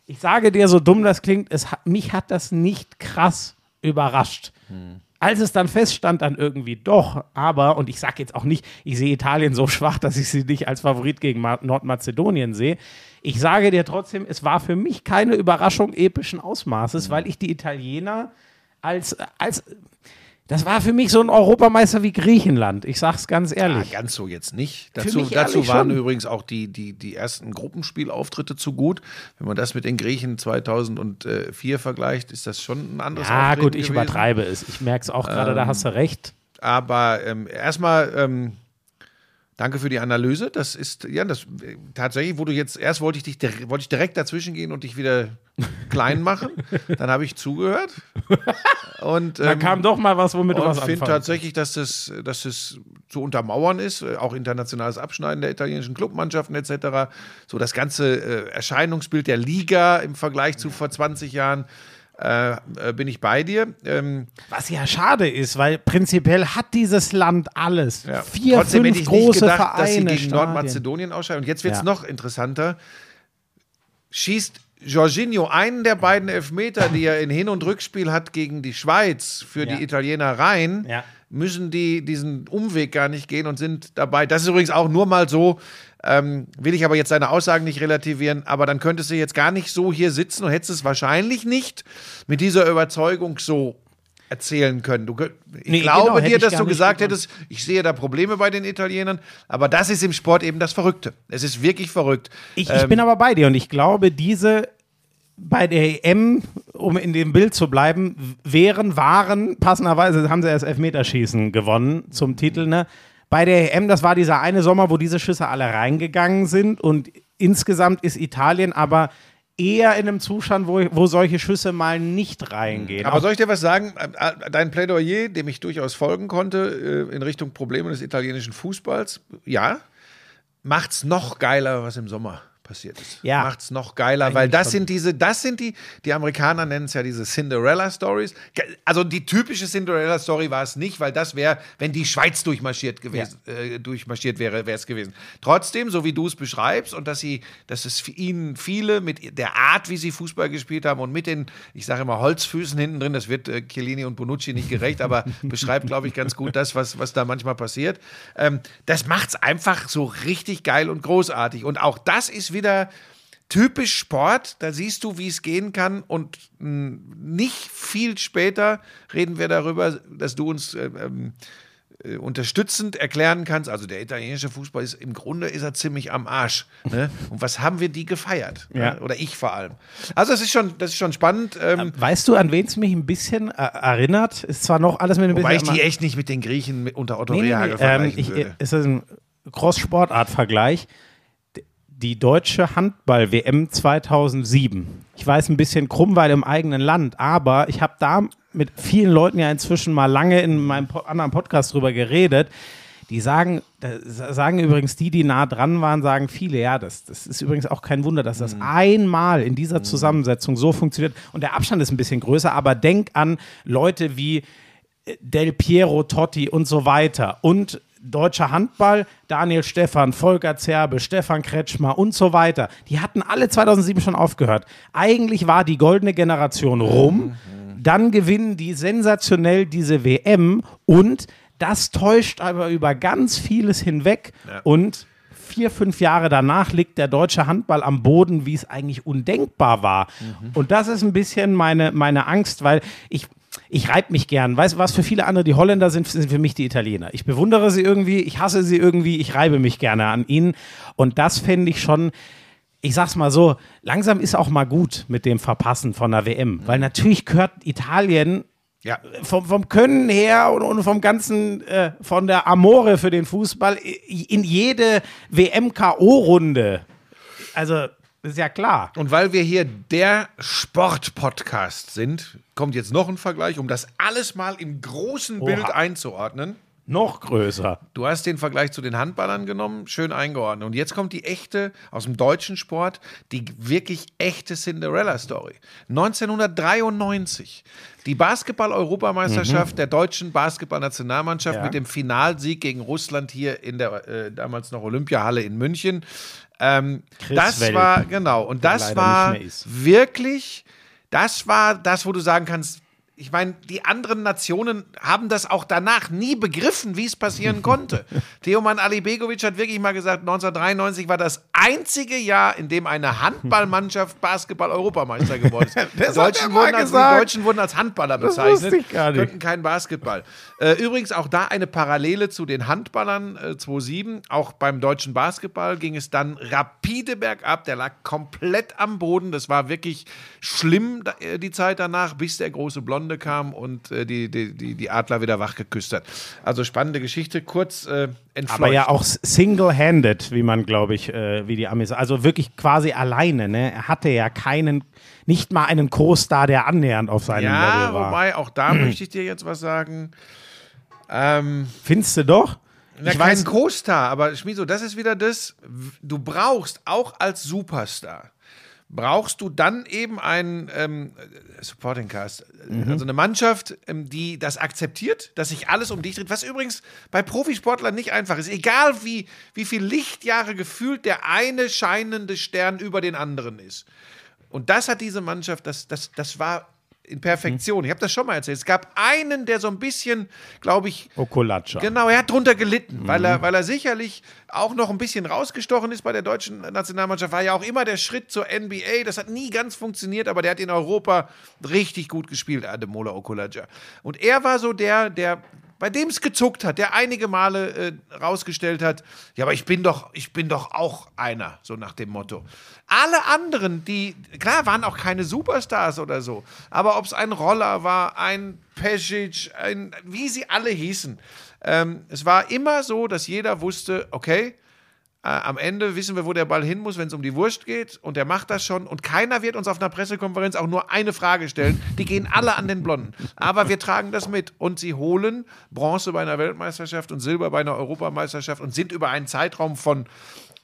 ich sage dir, so dumm das klingt, es hat, mich hat das nicht krass überrascht. Als es dann feststand, dann irgendwie doch, aber, und ich sage jetzt auch nicht, ich sehe Italien so schwach, dass ich sie nicht als Favorit gegen Ma Nordmazedonien sehe. Ich sage dir trotzdem, es war für mich keine Überraschung epischen Ausmaßes, weil ich die Italiener als, als, das war für mich so ein Europameister wie Griechenland. Ich sag's ganz ehrlich. ganz so jetzt nicht. Dazu, dazu waren schon. übrigens auch die, die, die ersten Gruppenspielauftritte zu gut. Wenn man das mit den Griechen 2004 vergleicht, ist das schon ein anderes Ja, Auftreten gut, ich gewesen. übertreibe es. Ich merke es auch gerade, da hast du recht. Aber ähm, erstmal ähm, danke für die Analyse. Das ist ja das äh, tatsächlich, wo du jetzt erst wollte ich dich wollte ich direkt dazwischen gehen und dich wieder klein machen. Dann habe ich zugehört und Da ähm, kam doch mal was, womit du was finde anfangen tatsächlich, dass das, dass das zu untermauern ist, äh, auch internationales Abschneiden der italienischen Clubmannschaften etc. So das ganze äh, Erscheinungsbild der Liga im Vergleich zu vor 20 Jahren äh, äh, bin ich bei dir. Ähm, Was ja schade ist, weil prinzipiell hat dieses Land alles. ja. Vier, Trotzdem fünf hätte ich nicht große gedacht, Vereine. dass sie gegen Stadien. Nordmazedonien ausscheiden. Und jetzt wird es Ja. noch interessanter. Schießt Jorginho einen der beiden Elfmeter, die er in Hin- und Rückspiel hat gegen die Schweiz für Ja. die Italiener rein, Ja. müssen die diesen Umweg gar nicht gehen und sind dabei. Das ist übrigens auch nur mal so, ähm, will ich aber jetzt seine Aussagen nicht relativieren, aber dann könntest du jetzt gar nicht so hier sitzen und hättest es wahrscheinlich nicht mit dieser Überzeugung so erzählen können. Du, ich Nee, glaube genau, dir, ich dass du gesagt hättest, ich sehe da Probleme bei den Italienern, aber das ist im Sport eben das Verrückte. Es ist wirklich verrückt. Ich, ich Ähm, bin aber bei dir und ich glaube, diese bei der EM, um in dem Bild zu bleiben, wären, waren, passenderweise haben sie erst Elfmeterschießen gewonnen zum Titel, ne? Bei der EM, das war dieser eine Sommer, wo diese Schüsse alle reingegangen sind und insgesamt ist Italien aber eher in einem Zustand, wo, wo solche Schüsse mal nicht reingehen. Aber soll ich dir was sagen? Dein Plädoyer, dem ich durchaus folgen konnte, äh, in Richtung Probleme des italienischen Fußballs, ja, macht's noch geiler, was im Sommer passiert ist. Ja. Macht's noch geiler, Eigentlich weil das schon. sind diese, das sind die, die Amerikaner nennen es ja diese Cinderella-Stories. Also die typische Cinderella-Story war es nicht, weil das wäre, wenn die Schweiz durchmarschiert gewesen, äh, durchmarschiert wäre, wäre es gewesen. Trotzdem, so wie du es beschreibst und dass sie, dass es für ihnen viele mit der Art, wie sie Fußball gespielt haben und mit den, ich sage immer Holzfüßen hinten drin, das wird äh, Chiellini und Bonucci nicht gerecht, aber beschreibt, glaube ich, ganz gut das, was, was da manchmal passiert. Ähm, das macht's einfach so richtig geil und großartig. Und auch das ist wieder typisch Sport, da siehst du, wie es gehen kann und mh, nicht viel später reden wir darüber, dass du uns äh, ähm, äh, unterstützend erklären kannst, also der italienische Fußball ist im Grunde ist er ziemlich am Arsch. Ne? Und was haben wir die gefeiert? Ja. Ne? Oder ich vor allem. Also das ist schon, das ist schon spannend. Ähm, weißt du, an wen es mich ein bisschen äh, erinnert? Ist zwar noch alles mit ein wobei ich bisschen. die echt nicht mit den Griechen unter Otto Nee, nee, nee. Rehagel Ähm, vergleichen ich, würde. es ist ein Cross-Sportart-Vergleich. Die deutsche Handball-WM 2007. Ich weiß ein bisschen krumm, weil im eigenen Land, aber ich habe da mit vielen Leuten ja inzwischen mal lange in meinem anderen Podcast drüber geredet. Die sagen, sagen übrigens die, die nah dran waren, sagen viele, ja, das, das ist übrigens auch kein Wunder, dass das einmal in dieser Zusammensetzung so funktioniert. Und der Abstand ist ein bisschen größer, aber denk an Leute wie Del Piero, Totti und so weiter. Und deutscher Handball, Daniel Stephan, Volker Zerbe, Stefan Kretschmer und so weiter, die hatten alle 2007 schon aufgehört. Eigentlich war die goldene Generation rum. Dann gewinnen die sensationell diese WM und das täuscht aber über ganz vieles hinweg und vier, fünf Jahre danach liegt der deutsche Handball am Boden, wie es eigentlich undenkbar war. Und das ist ein bisschen meine, meine Angst, weil ich, ich reibe mich gern. Weißt du, was für viele andere die Holländer sind, sind für mich die Italiener. Ich bewundere sie irgendwie, ich hasse sie irgendwie, ich reibe mich gerne an ihnen. Und das fände ich schon, ich sag's mal so, langsam ist auch mal gut mit dem Verpassen von der WM. Weil natürlich gehört Italien Ja. vom, vom Können her und, und vom ganzen, äh, von der Amore für den Fußball i- in jede WM-K.O.-Runde. Also, ist ja klar. Und weil wir hier der Sport-Podcast sind, kommt jetzt noch ein Vergleich, um das alles mal im großen Bild Oha. einzuordnen. Noch größer. Du hast den Vergleich zu den Handballern genommen, schön eingeordnet. Und jetzt kommt die echte, aus dem deutschen Sport, die wirklich echte Cinderella-Story. 1993, die Basketball-Europameisterschaft der deutschen Basketball-Nationalmannschaft Ja. mit dem Finalsieg gegen Russland hier in der äh, damals noch Olympiahalle in München. Ähm, das Welp, war, genau, und das war wirklich, das war das, wo du sagen kannst, ich meine, die anderen Nationen haben das auch danach nie begriffen, wie es passieren konnte. Teoman Alibegovic hat wirklich mal gesagt, 1993 war das einzige Jahr, in dem eine Handballmannschaft Basketball-Europameister geworden ist. Die Deutschen, wurden als, die. Deutschen wurden als Handballer bezeichnet, ich gar nicht. könnten kein Basketball. Äh, übrigens auch da eine Parallele zu den Handballern äh, 2007. Auch beim deutschen Basketball ging es dann rapide bergab. Der lag komplett am Boden. Das war wirklich schlimm äh, die Zeit danach, bis der große Blonde kam und äh, die, die, die, die Adler wieder wach geküsst hat. Also spannende Geschichte. Kurz äh, entfleucht. Aber ja auch single-handed, wie man, glaube ich, äh, wie die Amis, also wirklich quasi alleine. Ne? Er hatte ja keinen, nicht mal einen Co-Star, der annähernd auf seinem Ja, Level war. wobei auch da möchte ich dir jetzt was sagen. Ähm, Findest du doch? Na, ich kein weiß, Co-Star, aber Schmiso, das ist wieder das, du brauchst auch als Superstar, brauchst du dann eben einen ähm, Supporting Cast, Mhm. also eine Mannschaft, ähm, die das akzeptiert, dass sich alles um dich dreht, was übrigens bei Profisportlern nicht einfach ist. Egal wie, wie viel Lichtjahre gefühlt der eine scheinende Stern über den anderen ist. Und das hat diese Mannschaft, das, das, das war in Perfektion. Ich habe das schon mal erzählt. Es gab einen, der so ein bisschen, glaube ich, Okolacha. Genau, er hat drunter gelitten, weil, er, weil er sicherlich auch noch ein bisschen rausgestochen ist bei der deutschen Nationalmannschaft. War ja auch immer der Schritt zur NBA. Das hat nie ganz funktioniert, aber der hat in Europa richtig gut gespielt, Ademola Okulaja. Und er war so der, der bei dem es gezuckt hat, der einige Male äh, rausgestellt hat, ja, aber ich bin doch, ich bin doch auch einer, so nach dem Motto. Alle anderen, die, klar, waren auch keine Superstars oder so, aber ob es ein Roller war, ein Pesic, ein, wie sie alle hießen, ähm, es war immer so, dass jeder wusste, okay, äh, am Ende wissen wir, wo der Ball hin muss, wenn es um die Wurst geht. Und der macht das schon. Und keiner wird uns auf einer Pressekonferenz auch nur eine Frage stellen. Die gehen alle an den Blonden. Aber wir tragen das mit. Und sie holen Bronze bei einer Weltmeisterschaft und Silber bei einer Europameisterschaft und sind über einen Zeitraum von,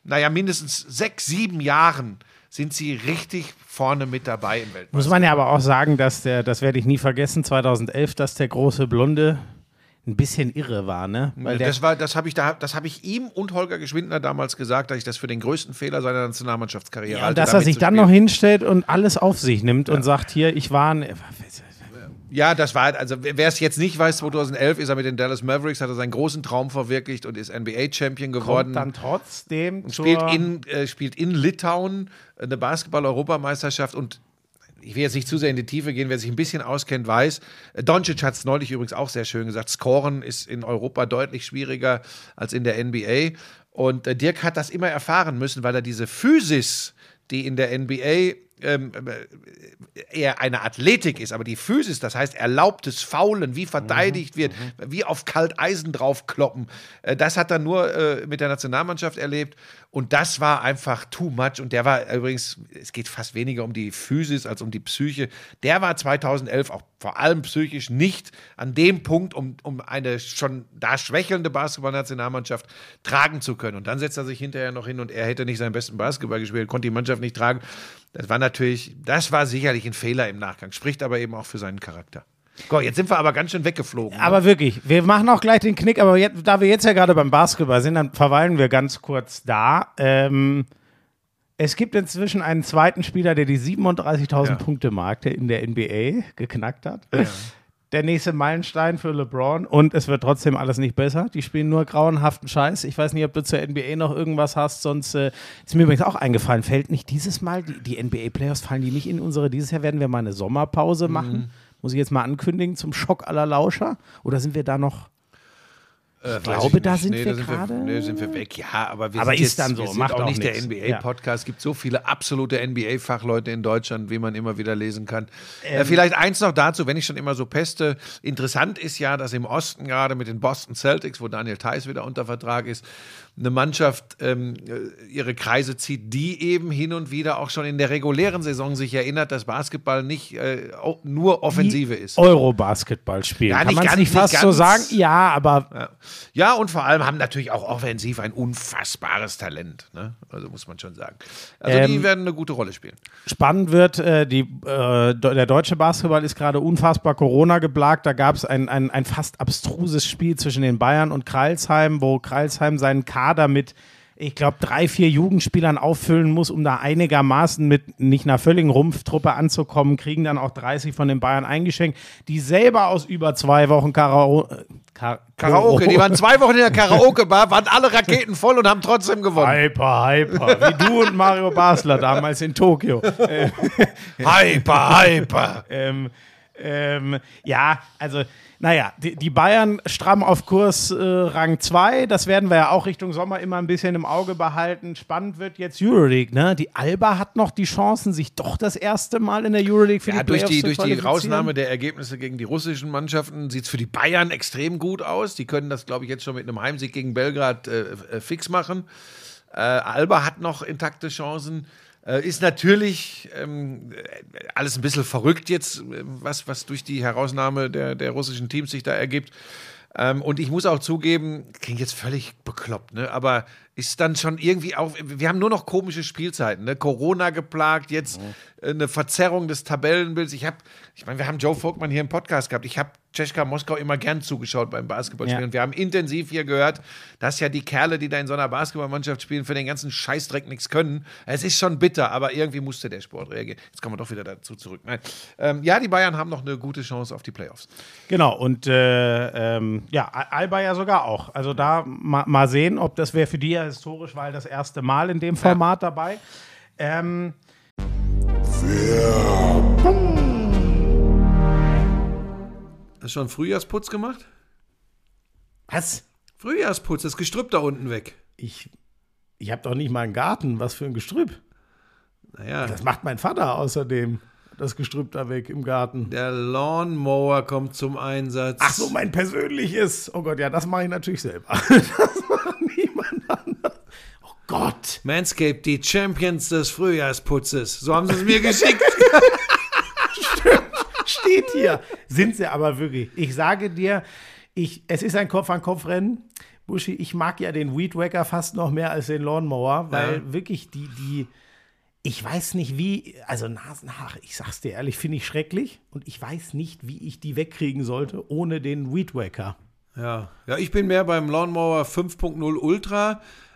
naja, mindestens sechs, sieben Jahren sind sie richtig vorne mit dabei im Weltmeister. Muss man ja aber auch sagen, dass der, das werde ich nie vergessen, 2011, dass der große Blonde ein bisschen irre war, ne? Weil das war, das habe ich, da, das habe ich ihm und Holger Geschwindner damals gesagt, dass ich das für den größten Fehler seiner Nationalmannschaftskarriere ja, halte. und dass da er sich dann noch hinstellt und alles auf sich nimmt und sagt, hier, ich war ein, Ja, das war, also wer es jetzt nicht weiß, 2011 ist er mit den Dallas Mavericks, hat er seinen großen Traum verwirklicht und ist NBA-Champion geworden. kommt dann trotzdem und spielt in, äh, spielt in Litauen eine Basketball-Europameisterschaft und ich will jetzt nicht zu sehr in die Tiefe gehen, wer sich ein bisschen auskennt, weiß. Äh, Doncic hat es neulich übrigens auch sehr schön gesagt. Scoren ist in Europa deutlich schwieriger als in der NBA. Und äh, Dirk hat das immer erfahren müssen, weil er diese Physis, die in der NBA ähm, äh, eher eine Athletik ist, aber die Physis, das heißt erlaubtes Faulen, wie verteidigt wird, wie auf Kalteisen draufkloppen, äh, das hat er nur äh, mit der Nationalmannschaft erlebt und das war einfach too much und der war übrigens, es geht fast weniger um die Physis als um die Psyche, der war 2011 auch vor allem psychisch nicht an dem Punkt, um, um eine schon da schwächelnde Basketballnationalmannschaft tragen zu können und dann setzt er sich hinterher noch hin und er hätte nicht seinen besten Basketball gespielt, konnte die Mannschaft nicht tragen. Das war natürlich, das war sicherlich ein Fehler im Nachgang, spricht aber eben auch für seinen Charakter. Gott, jetzt sind wir aber ganz schön weggeflogen. ne? Aber wirklich, wir machen auch gleich den Knick, aber jetzt, da wir jetzt ja gerade beim Basketball sind, dann verweilen wir ganz kurz da. Ähm, es gibt inzwischen einen zweiten Spieler, der die 37.000 Ja. Punkte Marke in der NBA geknackt hat. Der nächste Meilenstein für LeBron und es wird trotzdem alles nicht besser. Die spielen nur grauenhaften Scheiß. Ich weiß nicht, ob du zur NBA noch irgendwas hast, sonst äh, ist mir übrigens auch eingefallen, fällt nicht dieses Mal, die, die NBA-Playoffs fallen die nicht in unsere, dieses Jahr werden wir mal eine Sommerpause machen. Muss ich jetzt mal ankündigen zum Schock aller Lauscher? Oder sind wir da noch? Äh, weiß glaube, ich da sind nee, wir gerade- Nee, sind wir weg. Ja, aber wir Aber sind ist jetzt, dann so, wir sind macht auch nicht der nichts. NBA-Podcast. Es gibt so viele absolute NBA-Fachleute in Deutschland, wie man immer wieder lesen kann. äh, vielleicht eins noch dazu, wenn ich schon immer so peste. Interessant ist ja, dass im Osten gerade mit den Boston Celtics, wo Daniel Theiss wieder unter Vertrag ist, eine Mannschaft ähm, äh, ihre Kreise zieht, die eben hin und wieder auch schon in der regulären Saison sich erinnert, dass Basketball nicht äh, nur Offensive ist. Euro-Basketball spielen. Ja, Kann man ganz- nicht fast nicht so sagen? Ja, aber Ja. ja, und vor allem haben natürlich auch offensiv ein unfassbares Talent. Ne? Also muss man schon sagen. Also die Ähm, werden eine gute Rolle spielen. spannend wird, äh, die, äh, der deutsche Basketball ist gerade unfassbar Corona geplagt. Da gab es ein, ein, ein fast abstruses Spiel zwischen den Bayern und Kreilsheim, wo Kreilsheim seinen Kader mit, ich glaube, drei, vier Jugendspielern auffüllen muss, um da einigermaßen mit nicht einer völligen Rumpftruppe anzukommen, kriegen dann auch 30 von den Bayern eingeschenkt, die selber aus über zwei Wochen Karao äh, Ka Karaoke, die waren zwei Wochen in der Karaoke-Bar, waren alle Raketen voll und haben trotzdem gewonnen. Hyper, hyper, wie du und Mario Basler damals in Tokio. Hyper, hyper. ähm, ähm, ja, also, naja, die, die Bayern stramm auf Kurs äh, Rang 2. Das werden wir ja auch Richtung Sommer immer ein bisschen im Auge behalten. Spannend wird jetzt Euroleague, ne? Die Alba hat noch die Chancen, sich doch das erste Mal in der Euroleague für Ja, die durch Playoffs die, zu durch die. Rausnahme der Ergebnisse gegen die russischen Mannschaften sieht es für die Bayern extrem gut aus. Die können das, glaube ich, jetzt schon mit einem Heimsieg gegen Belgrad äh, äh, fix machen. Äh, Alba hat noch intakte Chancen. Äh, ist natürlich ähm, äh, alles ein bisschen verrückt jetzt, äh, was, was durch die Herausnahme der, der russischen Teams sich da ergibt. Ähm, und ich muss auch zugeben, klingt jetzt völlig bekloppt, ne? aber ist dann schon irgendwie auch, wir haben nur noch komische Spielzeiten, ne? Corona geplagt, jetzt äh, eine Verzerrung des Tabellenbilds. Ich habe, ich meine, wir haben Joe Vogtmann hier im Podcast gehabt. Ich habe Tschechka Moskau immer gern zugeschaut beim Basketballspielen. Ja. Und wir haben intensiv hier gehört, dass ja die Kerle, die da in so einer Basketballmannschaft spielen, für den ganzen Scheißdreck nichts können. Es ist schon bitter, aber irgendwie musste der Sport reagieren. Jetzt kommen wir doch wieder dazu zurück. Nein. Ähm, ja, die Bayern haben noch eine gute Chance auf die Playoffs. Genau, und äh, ähm, ja, Alba ja sogar auch. Also da ma, mal sehen, ob das wäre für die ja historisch, weil das erste Mal in dem Format dabei. Ähm, Hast du schon Frühjahrsputz gemacht? was? Frühjahrsputz, das Gestrüpp da unten weg. Ich, ich habe doch nicht mal einen Garten. Was für ein Gestrüpp. Naja, Das macht mein Vater außerdem. Das Gestrüpp da weg im Garten. der Lawnmower kommt zum Einsatz. Ach so, mein persönliches. Oh Gott, ja, das mache ich natürlich selber. Das. Oh Gott. Manscaped, die Champions des Frühjahrsputzes. So haben sie es mir geschickt. Steht hier. Sind sie aber wirklich. Ich sage dir, ich, es ist ein Kopf-an-Kopf-Rennen. Buschi, ich mag ja den Weed Wacker fast noch mehr als den Lawnmower, weil Ja. wirklich die, die, ich weiß nicht wie, also Nasenhaare, ich sag's dir ehrlich, finde ich schrecklich und ich weiß nicht, wie ich die wegkriegen sollte ohne den Weed Wacker. Ja. ja, ich bin mehr beim Lawnmower 5.0 Ultra.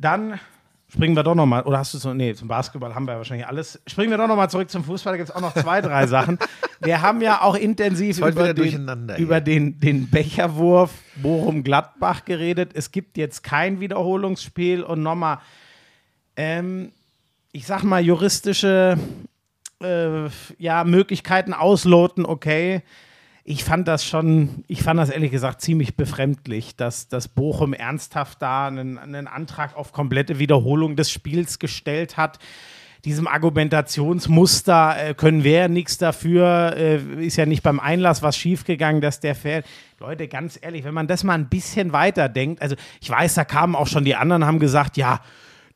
Dann springen wir doch noch mal, oder hast du so, nee, zum Basketball haben wir ja wahrscheinlich alles. Springen wir doch noch mal zurück zum Fußball, da gibt es auch noch zwei, drei Sachen. Wir haben ja auch intensiv über, den, über den, den Becherwurf Bochum-Gladbach geredet. Es gibt jetzt kein Wiederholungsspiel und nochmal, ähm, ich sag mal, juristische äh, ja, Möglichkeiten ausloten, okay. Ich fand das schon, ich fand das ehrlich gesagt ziemlich befremdlich, dass, dass Bochum ernsthaft da einen, einen Antrag auf komplette Wiederholung des Spiels gestellt hat. Diesem Argumentationsmuster äh, können wir ja nichts dafür, äh, ist ja nicht beim Einlass was schiefgegangen, dass der fällt. Leute, ganz ehrlich, wenn man das mal ein bisschen weiter denkt, also ich weiß, da kamen auch schon die anderen, haben gesagt, ja,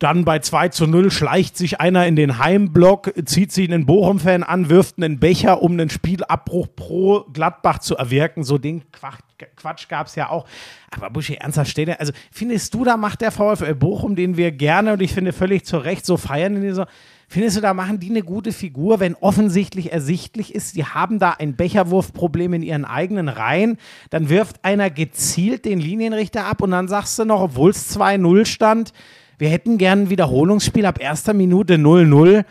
dann bei 2 zu 0 schleicht sich einer in den Heimblock, zieht sich einen Bochum-Fan an, wirft einen Becher, um einen Spielabbruch pro Gladbach zu erwirken. So den Quatsch, Quatsch gab es ja auch. Aber Buschi, ernsthaft steht er. Also findest du, da macht der VfL Bochum, den wir gerne und ich finde völlig zu Recht so feiern in dieser. Findest du, da machen die eine gute Figur, wenn offensichtlich ersichtlich ist, die haben da ein Becherwurfproblem in ihren eigenen Reihen, dann wirft einer gezielt den Linienrichter ab und dann sagst du noch, obwohl es 2-0 stand, wir hätten gern ein Wiederholungsspiel ab erster Minute 0-0.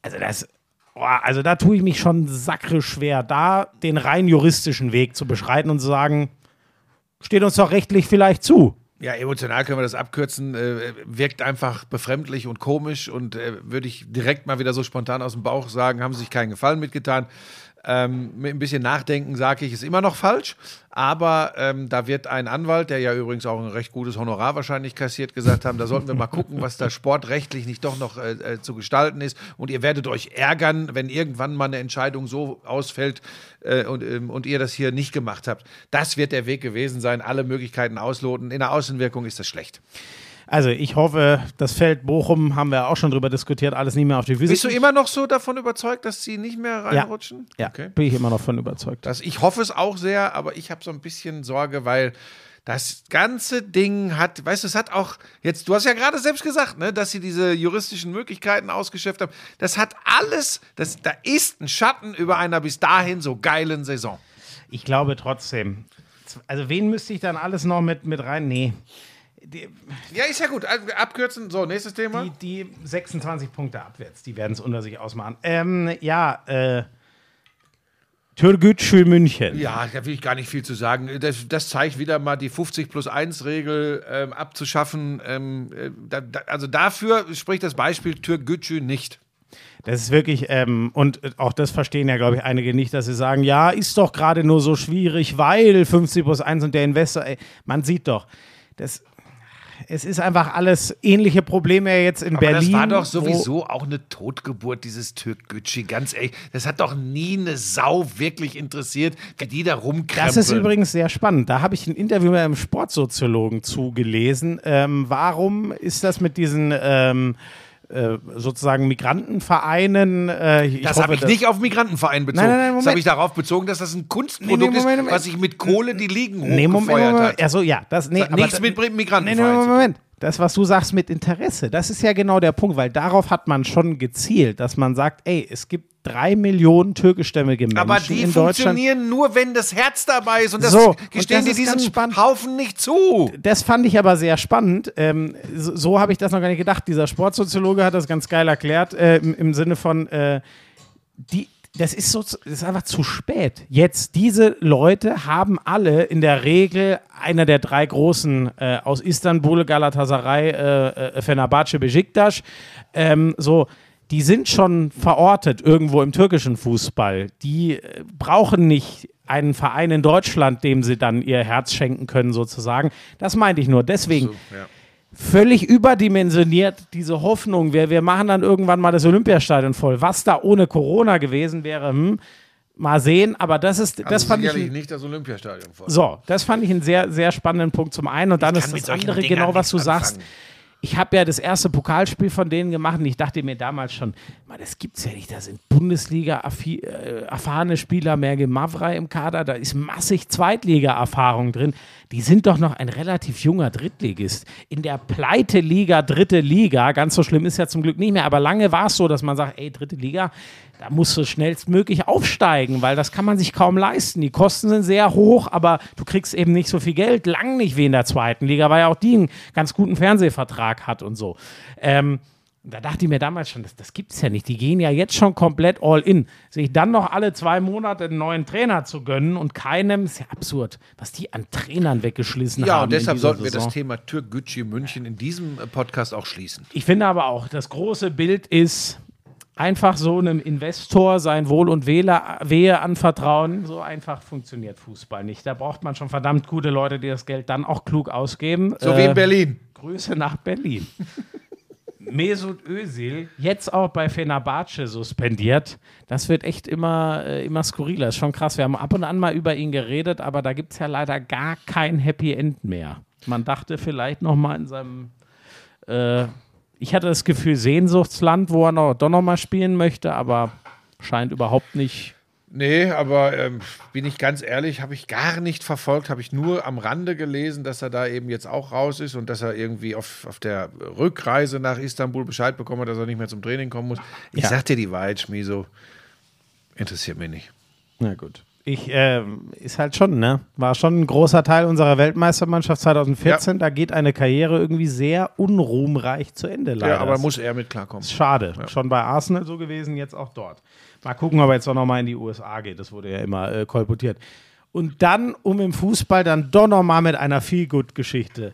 Also das, boah, also da tue ich mich schon sackre schwer, da den rein juristischen Weg zu beschreiten und zu sagen, steht uns doch rechtlich vielleicht zu. Ja, emotional können wir das abkürzen. Äh, wirkt einfach befremdlich und komisch und äh, würde ich direkt mal wieder so spontan aus dem Bauch sagen, haben sie sich keinen Gefallen mitgetan. Ähm, mit ein bisschen Nachdenken sage ich, ist immer noch falsch. Aber ähm, da wird ein Anwalt, der ja übrigens auch ein recht gutes Honorar wahrscheinlich kassiert, gesagt haben, da sollten wir mal gucken, was da sportrechtlich nicht doch noch äh, äh, zu gestalten ist. Und ihr werdet euch ärgern, wenn irgendwann mal eine Entscheidung so ausfällt äh, und, ähm, und ihr das hier nicht gemacht habt. Das wird der Weg gewesen sein, alle Möglichkeiten ausloten. In der Außenwirkung ist das schlecht. Also ich hoffe, das Feld Bochum, haben wir auch schon drüber diskutiert, alles nicht mehr auf die Physik. Bist du immer noch so davon überzeugt, dass sie nicht mehr reinrutschen? Ja, Okay. bin ich immer noch von überzeugt. Das, ich hoffe es auch sehr, aber ich habe so ein bisschen Sorge, weil das ganze Ding hat, weißt du, es hat auch jetzt, du hast ja gerade selbst gesagt, ne, dass sie diese juristischen Möglichkeiten ausgeschöpft haben. Das hat alles, das, da ist ein Schatten über einer bis dahin so geilen Saison. Ich glaube trotzdem. Also wen müsste ich dann alles noch mit, mit rein? Nee. Die, Ja, ist ja gut. Also, Abkürzen. So, nächstes Thema. die, die 26 Punkte abwärts, die werden es unter sich ausmachen. Ähm, ja, äh, Türgücü München. Ja, da will ich gar nicht viel zu sagen. Das, das zeigt wieder mal die 50 plus 1 Regel ähm, abzuschaffen. Ähm, äh, da, da, also dafür spricht das Beispiel Türgücü nicht. Das ist wirklich, ähm, und auch das verstehen ja, glaube ich, einige nicht, dass sie sagen, ja, ist doch gerade nur so schwierig, weil 50 plus 1 und der Investor, ey, man sieht doch, das, es ist einfach alles ähnliche Probleme jetzt in Aber Berlin. das war doch sowieso auch eine Totgeburt, dieses Türkgücü, ganz ehrlich. Das hat doch nie eine Sau wirklich interessiert, wie die da rumkrempeln. Das ist übrigens sehr spannend. Da habe ich ein Interview mit einem Sportsoziologen zugelesen. Ähm, warum ist das mit diesen ähm, äh, sozusagen Migrantenvereinen? Äh, ich Das habe ich nicht auf Migranten bezogen. Nein, nein, nein, das Moment. habe ich darauf bezogen, dass das ein Kunstprodukt Nee, nee, Moment, ist, Moment. was sich mit Kohle die Ligen Nee, Moment, hochgefeuert Moment. hat. Also ja, das nee, Das hat nichts mit Nee, nee, Migrantenvereinen Moment. Moment. Das, was du sagst mit Interesse, das ist ja genau der Punkt, weil darauf hat man schon gezielt, dass man sagt, ey, es gibt drei Millionen türkischstämmige Menschen Aber die in funktionieren nur, wenn das Herz dabei ist. Und das So, gestehen die spannend. Haufen nicht zu. Das fand ich aber sehr spannend. Ähm, so so habe ich das noch gar nicht gedacht. Dieser Sportsoziologe hat das ganz geil erklärt, äh, im, im Sinne von, äh, die, das ist so, das ist einfach zu spät. Jetzt, diese Leute haben alle in der Regel einer der drei großen äh, aus Istanbul, Galatasaray, äh, äh, Fenerbahce, Besiktas, ähm, so, die sind schon verortet irgendwo im türkischen Fußball. Die äh, brauchen nicht einen Verein in Deutschland, dem sie dann ihr Herz schenken können, sozusagen. Das meinte ich nur. Deswegen völlig überdimensioniert diese Hoffnung, wir, wir machen dann irgendwann mal das Olympiastadion voll. Was da ohne Corona gewesen wäre, hm, mal sehen. Aber das ist, das Also fand ich. sicherlich ein- nicht das Olympiastadion vor. So, das fand ich einen sehr, sehr spannenden Punkt zum einen. Und dann ist das andere Dingern genau, was du nichts sagst. anfangen. ich habe ja das erste Pokalspiel von denen gemacht und ich dachte mir damals schon, man, das gibt's ja nicht. Da sind Bundesliga affi- äh, erfahrene Spieler, Merge Mavrei im Kader, da ist massig Zweitliga-Erfahrung drin. Die sind doch noch ein relativ junger Drittligist. In der Pleite-Liga, dritte Liga, ganz so schlimm ist ja zum Glück nicht mehr, aber lange war es so, dass man sagt, ey, dritte Liga, da musst du schnellstmöglich aufsteigen, weil das kann man sich kaum leisten. Die Kosten sind sehr hoch, aber du kriegst eben nicht so viel Geld, lang nicht wie in der zweiten Liga, weil ja auch die einen ganz guten Fernsehvertrag hat und so. Ähm, da dachte ich mir damals schon, das, das gibt es ja nicht. Die gehen ja jetzt schon komplett all in. Sich dann noch alle zwei Monate einen neuen Trainer zu gönnen und keinem, ist ja absurd, was die an Trainern weggeschlissen haben. Ja, und deshalb sollten wir Saison. das Thema Türk-Gücü München in diesem äh, Podcast auch schließen. Ich finde aber auch, das große Bild ist einfach so einem Investor sein Wohl und Wehle, Wehe anvertrauen. So einfach funktioniert Fußball nicht. Da braucht man schon verdammt gute Leute, die das Geld dann auch klug ausgeben. So wie in Berlin. Grüße nach Berlin. Mesut Özil, jetzt auch bei Fenerbahce suspendiert. Das wird echt immer, äh, immer skurriler. Ist schon krass. Wir haben ab und an mal über ihn geredet, aber da gibt es ja leider gar kein Happy End mehr. Man dachte vielleicht noch mal in seinem äh, ich hatte das Gefühl, Sehnsuchtsland, wo er noch, doch noch mal spielen möchte, aber scheint überhaupt nicht. Nee, aber ähm, bin ich ganz ehrlich, habe ich gar nicht verfolgt, habe ich nur am Rande gelesen, dass er da eben jetzt auch raus ist und dass er irgendwie auf, auf der Rückreise nach Istanbul Bescheid bekommen hat, dass er nicht mehr zum Training kommen muss. Ich Ja. sag dir die Wahrheit, Schmieso, interessiert mich nicht. Na gut. Ich, ähm, ist halt schon, ne? War schon ein großer Teil unserer Weltmeistermannschaft 2014. Da geht eine Karriere irgendwie sehr unruhmreich zu Ende, leider. Ja, aber muss er mit klarkommen. Ist schade. Schon bei Arsenal so gewesen, jetzt auch dort. Mal gucken, ob er jetzt auch nochmal in die USA geht. Das wurde ja immer äh, kolportiert. Und dann, um im Fußball dann doch nochmal mit einer Feel-Good-Geschichte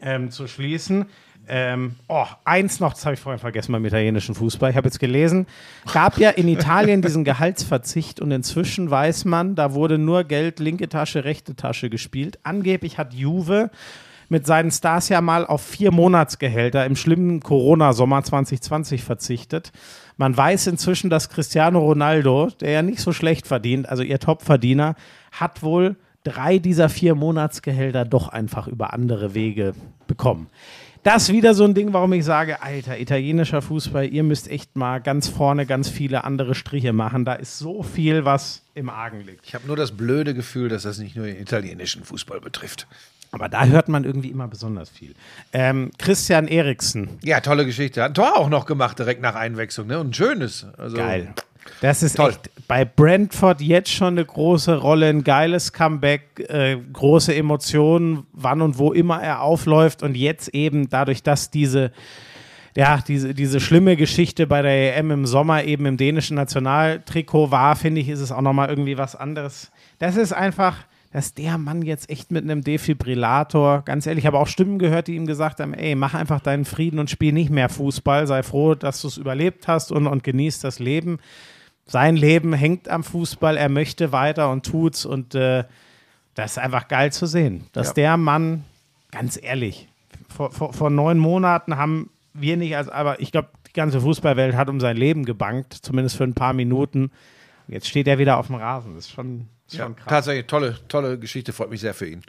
ähm, zu schließen. Ähm, oh, eins noch, das habe ich vorhin vergessen beim italienischen Fußball. Ich habe jetzt gelesen, gab ja in Italien diesen Gehaltsverzicht und inzwischen weiß man, da wurde nur Geld, linke Tasche, rechte Tasche gespielt. Angeblich hat Juve mit seinen Stars ja mal auf vier Monatsgehälter im schlimmen Corona-Sommer 2020 verzichtet. Man weiß inzwischen, dass Cristiano Ronaldo, der ja nicht so schlecht verdient, also ihr Topverdiener, hat wohl drei dieser vier Monatsgehälter doch einfach über andere Wege bekommen. Das ist wieder so ein Ding, warum ich sage, alter, italienischer Fußball, ihr müsst echt mal ganz vorne ganz viele andere Striche machen. Da ist so viel, was im Argen liegt. Ich habe nur das blöde Gefühl, dass das nicht nur den italienischen Fußball betrifft. Aber da hört man irgendwie immer besonders viel. Ähm, Christian Eriksen, Ja, tolle Geschichte. Hat ein Tor auch noch gemacht direkt nach Einwechslung, ne? Und ein schönes. Also, Geil. Das ist Toll. echt bei Brentford jetzt schon eine große Rolle, ein geiles Comeback, äh, große Emotionen, wann und wo immer er aufläuft und jetzt eben dadurch, dass diese ja, diese, diese schlimme Geschichte bei der EM im Sommer eben im dänischen Nationaltrikot war, finde ich, ist es auch nochmal irgendwie was anderes. Das ist einfach, dass der Mann jetzt echt mit einem Defibrillator, ganz ehrlich, ich habe auch Stimmen gehört, die ihm gesagt haben, ey, mach einfach deinen Frieden und spiel nicht mehr Fußball, sei froh, dass du es überlebt hast und, und genieß das Leben. Sein Leben hängt am Fußball, er möchte weiter und tut's und äh, das ist einfach geil zu sehen, dass Ja. der Mann, ganz ehrlich, vor, vor, vor neun Monaten haben wir nicht, als, aber ich glaube, die ganze Fußballwelt hat um sein Leben gebankt, zumindest für ein paar Minuten. Jetzt steht er wieder auf dem Rasen. Das ist schon, ist Ja, schon krass. tatsächlich tolle, tolle Geschichte, freut mich sehr für ihn.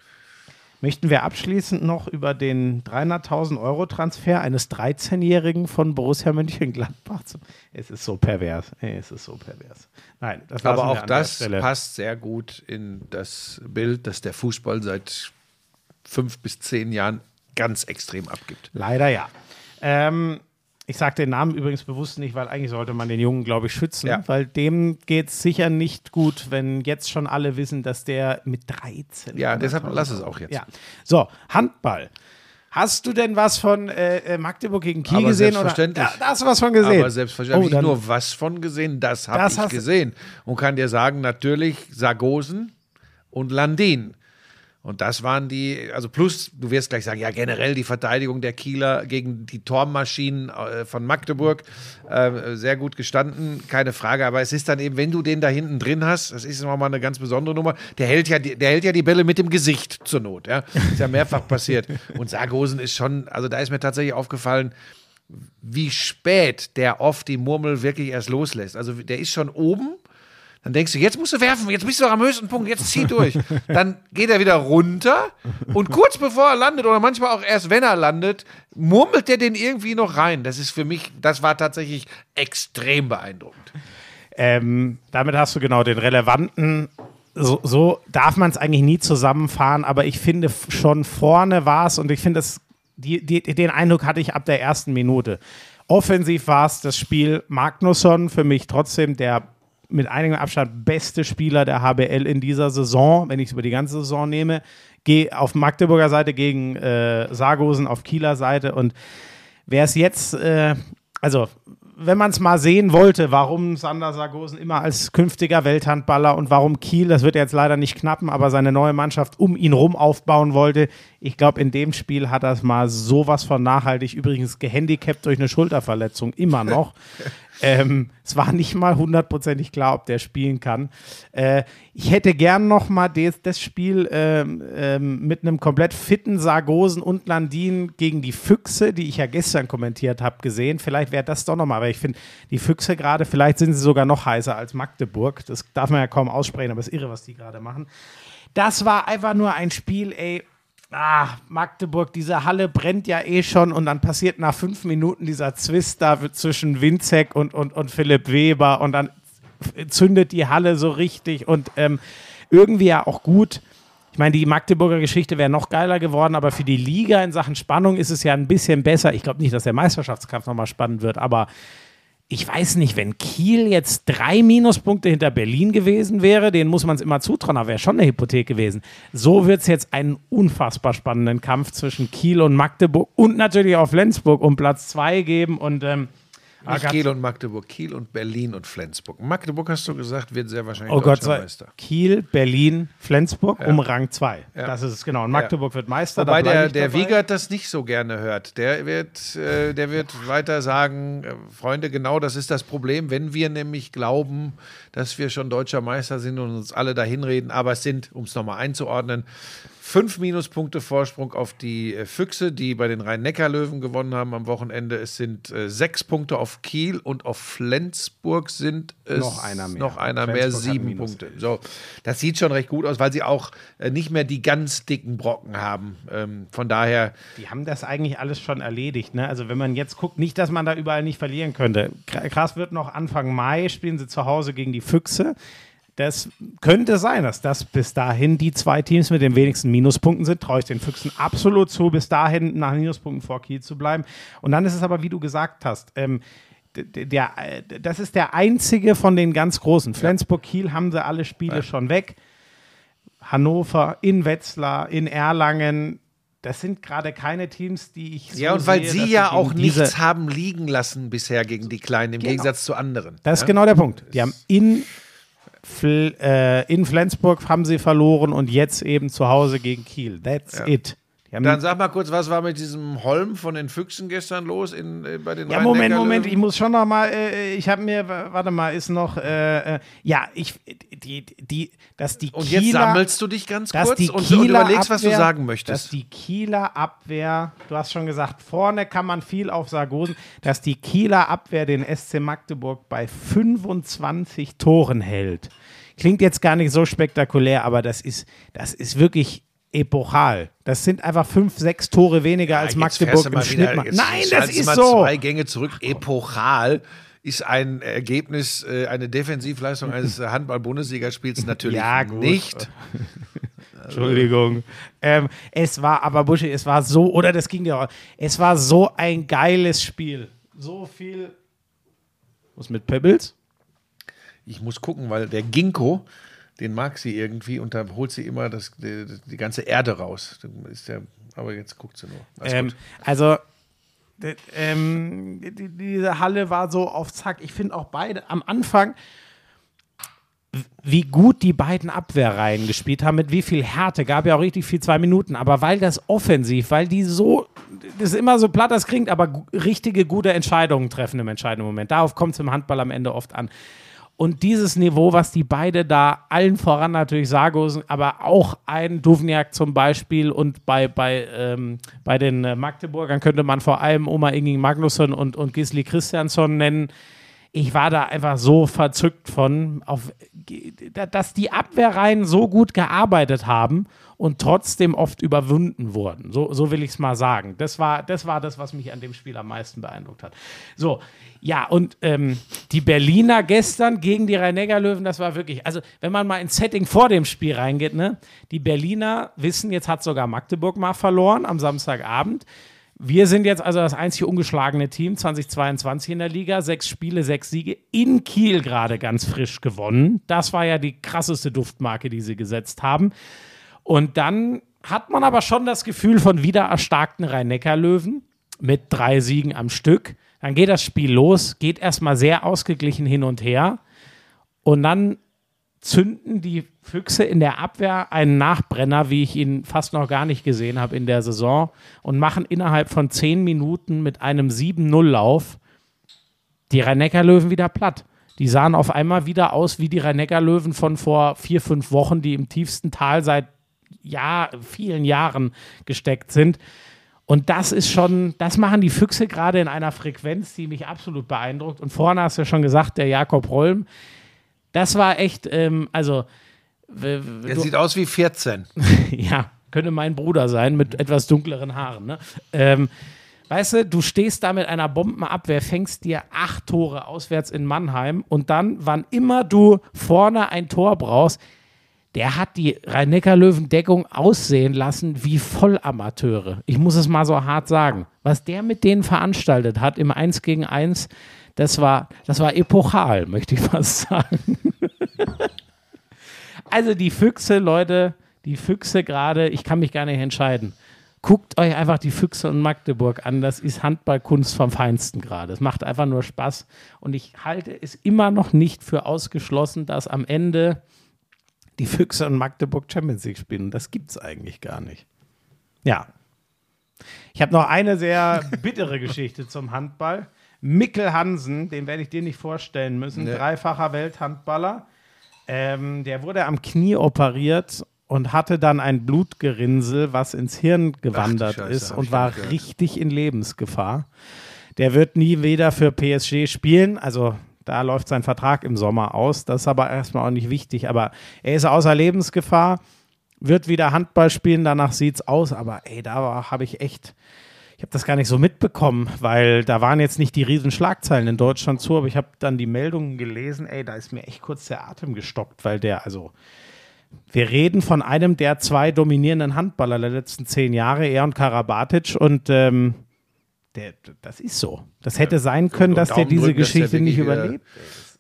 Möchten wir abschließend noch über den 300.000 Euro Transfer eines 13-Jährigen von Borussia Mönchengladbach zu. Es ist so pervers. Es ist so pervers. Nein, das Aber auch das passt sehr gut in das Bild, das der Fußball seit fünf bis zehn Jahren ganz extrem abgibt. Leider ja. Ähm, ich sage den Namen übrigens bewusst nicht, weil eigentlich sollte man den Jungen, glaube ich, schützen, Ja. weil dem geht es sicher nicht gut, wenn jetzt schon alle wissen, dass der mit 13. Ja, deshalb 100.000 lass es auch jetzt. Ja. So, Handball. Hast du denn was von äh, äh, Magdeburg gegen Kiel Aber gesehen? selbstverständlich. Oder? Ja, da hast du was von gesehen. Aber selbstverständlich Oh, nicht nur was von gesehen, das habe ich gesehen. Und kann dir sagen, natürlich Sargosen und Landin. Und das waren die, also plus, du wirst gleich sagen, ja, generell die Verteidigung der Kieler gegen die Tormaschinen äh, von Magdeburg äh, sehr gut gestanden, keine Frage. Aber es ist dann eben, wenn du den da hinten drin hast, das ist nochmal eine ganz besondere Nummer, der hält ja die, der hält ja die Bälle mit dem Gesicht zur Not. Ja? Ist ja mehrfach passiert. Und Sargosen ist schon, also da ist mir tatsächlich aufgefallen, wie spät der oft die Murmel wirklich erst loslässt. Also der ist schon oben, Dann denkst du, jetzt musst du werfen, jetzt bist du am höchsten Punkt, jetzt zieh durch. Dann geht er wieder runter und kurz bevor er landet oder manchmal auch erst wenn er landet, murmelt der den irgendwie noch rein. Das ist für mich, das war tatsächlich extrem beeindruckend. Ähm, damit hast du genau den relevanten. So, so darf man es eigentlich nie zusammenfahren, aber ich finde schon vorne war es und ich finde den Eindruck hatte ich ab der ersten Minute. Offensiv war es das Spiel Magnusson für mich trotzdem der mit einigem Abstand beste Spieler der HBL in dieser Saison, wenn ich es über die ganze Saison nehme. Geh auf Magdeburger Seite gegen äh, Sargosen auf Kieler Seite und wer es jetzt, äh, also wenn man es mal sehen wollte, warum Sander Sargosen immer als künftiger Welthandballer und warum Kiel, das wird jetzt leider nicht knappen, aber seine neue Mannschaft um ihn rum aufbauen wollte. Ich glaube, in dem Spiel hat es mal sowas von nachhaltig, übrigens gehandicapt durch eine Schulterverletzung, immer noch. ähm, es war nicht mal hundertprozentig klar, ob der spielen kann. Äh, ich hätte gern noch mal des, das Spiel ähm, ähm, mit einem komplett fitten Sargosen und Landin gegen die Füchse, die ich ja gestern kommentiert habe, gesehen. Vielleicht wäre das doch noch mal, weil ich finde, die Füchse gerade, vielleicht sind sie sogar noch heißer als Magdeburg. Das darf man ja kaum aussprechen, aber es ist irre, was die gerade machen. Das war einfach nur ein Spiel, ey. Ah, Magdeburg, diese Halle brennt ja eh schon und dann passiert nach fünf Minuten dieser Zwist da zwischen Winzek und, und, und Philipp Weber und dann zündet die Halle so richtig und ähm, irgendwie ja auch gut. Ich meine, die Magdeburger Geschichte wäre noch geiler geworden, aber für die Liga in Sachen Spannung ist es ja ein bisschen besser. Ich glaube nicht, dass der Meisterschaftskampf nochmal spannend wird, aber ich weiß nicht, wenn Kiel jetzt drei Minuspunkte hinter Berlin gewesen wäre, denen muss man es immer zutrauen, aber wäre schon eine Hypothek gewesen. So wird es jetzt einen unfassbar spannenden Kampf zwischen Kiel und Magdeburg und natürlich auch Flensburg um Platz zwei geben und ähm, Nicht Kiel und Magdeburg, Kiel und Berlin und Flensburg. Magdeburg, hast du gesagt, wird sehr wahrscheinlich Oh Gott deutscher sei Meister. Kiel, Berlin, Flensburg um Rang 2. Das ist es genau. Und Magdeburg wird Meister. Wobei der, der. Wiegert das nicht so gerne hört. Der wird, äh, der wird weiter sagen, äh, Freunde, genau das ist das Problem, wenn wir nämlich glauben, dass wir schon deutscher Meister sind und uns alle dahin reden, aber es sind, um es nochmal einzuordnen, fünf Minuspunkte Vorsprung auf die äh, Füchse, die bei den Rhein-Neckar-Löwen gewonnen haben am Wochenende. Es sind äh, sechs Punkte auf Kiel und auf Flensburg sind es Noch einer mehr. Noch einer mehr, sieben Punkte. So, das sieht schon recht gut aus, weil sie auch äh, nicht mehr die ganz dicken Brocken haben. Ähm, von daher, Die haben das eigentlich alles schon erledigt. Ne? Also wenn man jetzt guckt, nicht, dass man da überall nicht verlieren könnte. Kr- Krass wird noch Anfang Mai, spielen sie zu Hause gegen die Füchse. Das könnte sein, dass das bis dahin die zwei Teams mit den wenigsten Minuspunkten sind. Traue ich den Füchsen absolut zu, bis dahin nach Minuspunkten vor Kiel zu bleiben. Und dann ist es aber, wie du gesagt hast, ähm, d- d- der, äh, das ist der einzige von den ganz großen. Flensburg, Kiel haben sie alle Spiele schon weg. Hannover, in Wetzlar, in Erlangen. Das sind gerade keine Teams, die ich so ja, und weil sehe, sie ja auch nichts haben liegen lassen bisher gegen die Kleinen, im Gegensatz zu anderen. Das ist ja? genau der Punkt. Die haben in, in Flensburg haben sie verloren und jetzt eben zu Hause gegen Kiel. That's it. Haben Dann sag mal kurz, was war mit diesem Holm von den Füchsen gestern los in, äh, bei den ja, Moment? Moment, ich muss schon noch mal, äh, ich habe mir, warte mal, ist noch, äh, äh, ja, ich, die, die, dass die Und Kieler, jetzt sammelst du dich ganz dass kurz die und, und überlegst, was du Abwehr- sagen Dass möchtest. die Kieler Abwehr, du hast schon gesagt, vorne kann man viel auf Sargosen, dass die Kieler Abwehr den SC Magdeburg bei 25 Toren hält. Klingt jetzt gar nicht so spektakulär, aber das ist, das ist wirklich epochal. Das sind einfach fünf, sechs Tore weniger als Jetzt fährst Magdeburg im Schnitt wieder- jetzt Nein, das ist mal so. Zwei Gänge zurück. Epochal ist ein Ergebnis, äh, eine Defensivleistung eines Handball-Bundesligaspiels natürlich Ja, nicht. Entschuldigung. Ähm, es war aber, Buschi, es war so, oder das ging dir auch, es war so ein geiles Spiel. So viel. Was mit Pebbles? Ich muss gucken, weil der Ginkgo, den mag sie irgendwie und da holt sie immer das, die, die ganze Erde raus. Ist der, aber jetzt guckt sie nur. Ähm, also, ähm, die, diese Halle war so auf Zack. Ich finde auch beide am Anfang, wie gut die beiden Abwehrreihen gespielt haben, mit wie viel Härte. Gab ja auch richtig viel zwei Minuten. Aber weil das offensiv, weil die so, das ist immer so platt, das klingt, aber richtige, gute Entscheidungen treffen im entscheidenden Moment. Darauf kommt es im Handball am Ende oft an. Und dieses Niveau, was die beide da, allen voran natürlich Sargosen, aber auch ein Duvniak zum Beispiel und bei, bei, ähm, bei den äh, Magdeburgern könnte man vor allem Oma Inging Magnusson und, und Gisli Christiansson nennen. Ich war da einfach so verzückt von, auf, dass die Abwehrreihen so gut gearbeitet haben und trotzdem oft überwunden wurden. So, so will ich es mal sagen. Das war, das war das, was mich an dem Spiel am meisten beeindruckt hat. So, ja, und ähm, die Berliner gestern gegen die Rhein-Neckar-Löwen, das war wirklich, also wenn man mal ins Setting vor dem Spiel reingeht, ne, die Berliner wissen, jetzt hat sogar Magdeburg mal verloren am Samstagabend. Wir sind jetzt also das einzige ungeschlagene Team 2022 in der Liga. Sechs Spiele, sechs Siege. In Kiel gerade ganz frisch gewonnen. Das war ja die krasseste Duftmarke, die sie gesetzt haben. Und dann hat man aber schon das Gefühl von wieder erstarkten Rhein-Neckar-Löwen mit drei Siegen am Stück. Dann geht das Spiel los, geht erstmal sehr ausgeglichen hin und her. Und dann zünden die Füchse in der Abwehr einen Nachbrenner, wie ich ihn fast noch gar nicht gesehen habe in der Saison, und machen innerhalb von zehn Minuten mit einem 7-0-Lauf die Rhein-Neckar-Löwen wieder platt. Die sahen auf einmal wieder aus wie die Rhein-Neckar-Löwen von vor vier, fünf Wochen, die im tiefsten Tal seit Jahr, vielen Jahren gesteckt sind. Und das ist schon, das machen die Füchse gerade in einer Frequenz, die mich absolut beeindruckt. Und vorne hast du ja schon gesagt, der Jakob Holm, das war echt, ähm, also. Er sieht aus wie 14. ja, könnte mein Bruder sein mit etwas dunkleren Haaren. Ne? Ähm, weißt du, du stehst da mit einer Bombenabwehr, fängst dir acht Tore auswärts in Mannheim und dann, wann immer du vorne ein Tor brauchst, der hat die Rhein-Neckar-Löwen-Deckung aussehen lassen wie Vollamateure. Ich muss es mal so hart sagen. Was der mit denen veranstaltet hat im 1 gegen 1, das war, das war epochal, möchte ich fast sagen. also die Füchse, Leute, die Füchse gerade, ich kann mich gar nicht entscheiden. Guckt euch einfach die Füchse und Magdeburg an. Das ist Handballkunst vom Feinsten gerade. Es macht einfach nur Spaß. Und ich halte es immer noch nicht für ausgeschlossen, dass am Ende die Füchse und Magdeburg Champions League spielen. Das gibt es eigentlich gar nicht. Ja. Ich habe noch eine sehr bittere Geschichte zum Handball. Mikkel Hansen, den werde ich dir nicht vorstellen müssen, Nee. dreifacher Welthandballer. Ähm, der wurde am Knie operiert und hatte dann ein Blutgerinnsel, was ins Hirn gewandert Scheiße, ist und war gehört. richtig in Lebensgefahr. Der wird nie wieder für PSG spielen. Also da läuft sein Vertrag im Sommer aus. Das ist aber erstmal auch nicht wichtig. Aber er ist außer Lebensgefahr, wird wieder Handball spielen. Danach sieht es aus. Aber ey, da habe ich echt. Ich habe das gar nicht so mitbekommen, weil da waren jetzt nicht die riesen Schlagzeilen in Deutschland zu, aber ich habe dann die Meldungen gelesen, ey, da ist mir echt kurz der Atem gestockt, weil der, also, wir reden von einem der zwei dominierenden Handballer der letzten zehn Jahre, er und Karabatic, und ähm, der, das ist so. Das hätte sein können, dass der diese Geschichte nicht wieder überlebt.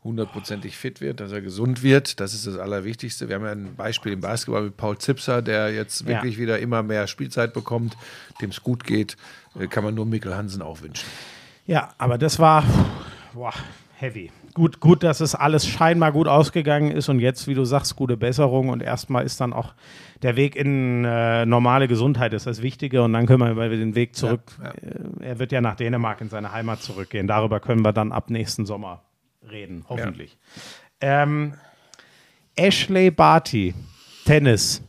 Hundertprozentig fit wird, dass er gesund wird. Das ist das Allerwichtigste. Wir haben ja ein Beispiel im Basketball mit Paul Zipser, der jetzt Ja. wirklich wieder immer mehr Spielzeit bekommt, dem es gut geht. Äh, Kann man nur Mikkel Hansen auch wünschen. Ja, aber das war boah, heavy. Gut, gut, dass es alles scheinbar gut ausgegangen ist und jetzt, wie du sagst, gute Besserung und erstmal ist dann auch der Weg in äh, normale Gesundheit ist das Wichtige und dann können wir über den Weg zurück. Ja, Äh, er wird ja nach Dänemark in seine Heimat zurückgehen. Darüber können wir dann ab nächsten Sommer reden, hoffentlich. Ähm, Ashley Barty, Tennis.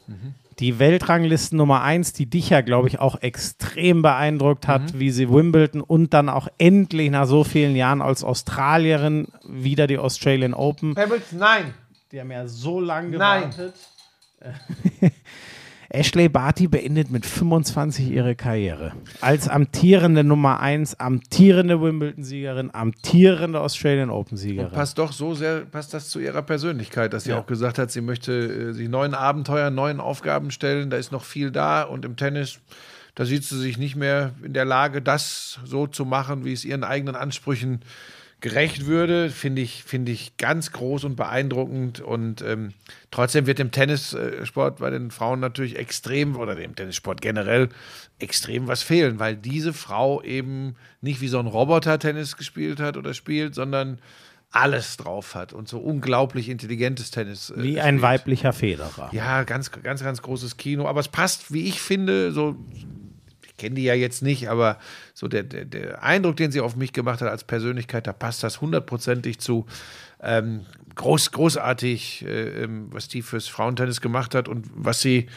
Die Weltranglisten Nummer 1, die dich ja, glaube ich, auch extrem beeindruckt hat, wie sie Wimbledon und dann auch endlich nach so vielen Jahren als Australierin wieder die Australian Open. Pebbles, nein. Die haben ja so lange Nein. Ashley Barty beendet mit 25 ihre Karriere. Als amtierende Nummer 1, amtierende Wimbledon-Siegerin, amtierende Australian Open-Siegerin. Passt doch so sehr, passt das zu ihrer Persönlichkeit, dass sie Ja. auch gesagt hat, sie möchte äh, sich neuen Abenteuern, neuen Aufgaben stellen. Da ist noch viel da und im Tennis, da sieht sie sich nicht mehr in der Lage, das so zu machen, wie es ihren eigenen Ansprüchen gerecht würde, finde ich, finde ich ganz groß und beeindruckend. Und ähm, trotzdem wird dem Tennissport bei den Frauen natürlich extrem, oder dem Tennissport generell, extrem was fehlen, weil diese Frau eben nicht wie so ein Roboter Tennis gespielt hat oder spielt, sondern alles drauf hat und so unglaublich intelligentes Tennis. äh, Wie ein spielt. weiblicher Federer. Ja, ganz, ganz, ganz großes Kino. Aber es passt, wie ich finde, so. Ich kenne die ja jetzt nicht, aber so der, der, der Eindruck, den sie auf mich gemacht hat als Persönlichkeit, da passt das hundertprozentig zu. Ähm, groß, großartig, äh, ähm, was die fürs Frauentennis gemacht hat und was sie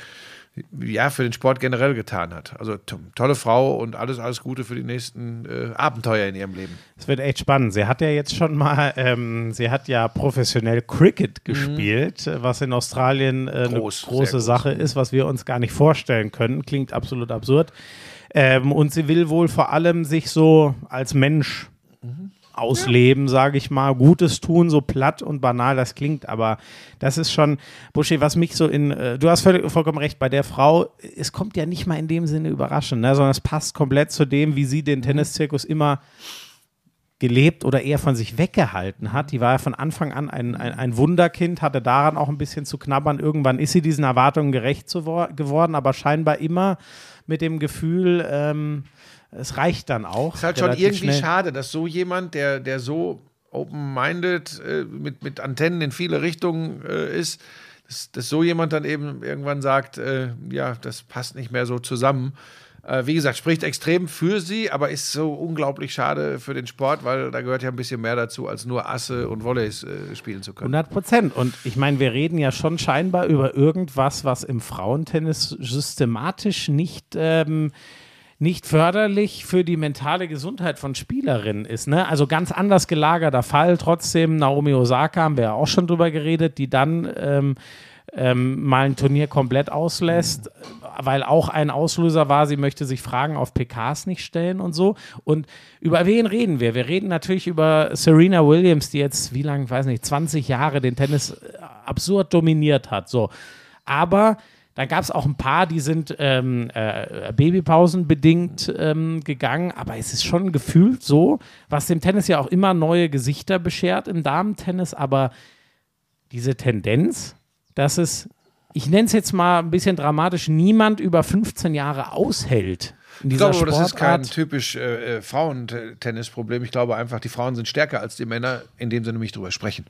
ja, für den Sport generell getan hat. Also to tolle Frau und alles, alles Gute für die nächsten äh, Abenteuer in ihrem Leben. Es wird echt spannend. Sie hat ja jetzt schon mal, ähm, sie hat ja professionell Cricket gespielt, äh, was in Australien äh, eine Groß, sehr große groß. Sache ist, was wir uns gar nicht vorstellen können. Klingt absolut absurd. Ähm, und sie will wohl vor allem sich so als Mensch ausleben, sage ich mal, Gutes tun, so platt und banal das klingt, aber das ist schon, Buschi, was mich so in, äh, du hast völlig, vollkommen recht, bei der Frau, es kommt ja nicht mal in dem Sinne überraschend, ne, sondern es passt komplett zu dem, wie sie den Tenniszirkus immer gelebt oder eher von sich weggehalten hat. Die war ja von Anfang an ein, ein, ein Wunderkind, hatte daran auch ein bisschen zu knabbern. Irgendwann ist sie diesen Erwartungen gerecht geworden, aber scheinbar immer mit dem Gefühl, ähm, es reicht dann auch. Ist halt schon irgendwie schnell. schade, dass so jemand, der, der so open-minded, äh, mit, mit Antennen in viele Richtungen äh, ist, dass, dass so jemand dann eben irgendwann sagt, äh, ja, das passt nicht mehr so zusammen. Äh, wie gesagt, spricht extrem für sie, aber ist so unglaublich schade für den Sport, weil da gehört ja ein bisschen mehr dazu, als nur Asse und Volleys äh, spielen zu können. 100 Prozent. Und ich meine, wir reden ja schon scheinbar über irgendwas, was im Frauentennis systematisch nicht, ähm, nicht förderlich für die mentale Gesundheit von Spielerinnen ist. Ne? Also ganz anders gelagerter Fall. Trotzdem, Naomi Osaka haben wir ja auch schon drüber geredet, die dann ähm, ähm, mal ein Turnier komplett auslässt, weil auch ein Auslöser war, sie möchte sich Fragen auf PKs nicht stellen und so. Und über wen reden wir? Wir reden natürlich über Serena Williams, die jetzt, wie lange, weiß nicht, 20 Jahre den Tennis äh, absurd dominiert hat. So. Aber dann gab es auch ein paar, die sind ähm, äh, Babypausen bedingt ähm, gegangen, aber es ist schon gefühlt so, was dem Tennis ja auch immer neue Gesichter beschert im Damentennis, aber diese Tendenz, dass es, ich nenne es jetzt mal ein bisschen dramatisch, niemand über 15 Jahre aushält. Ich glaube, aber das ist kein Sportart. typisch äh, äh, Frauentennisproblem. Ich glaube einfach, die Frauen sind stärker als die Männer, indem sie nämlich drüber sprechen.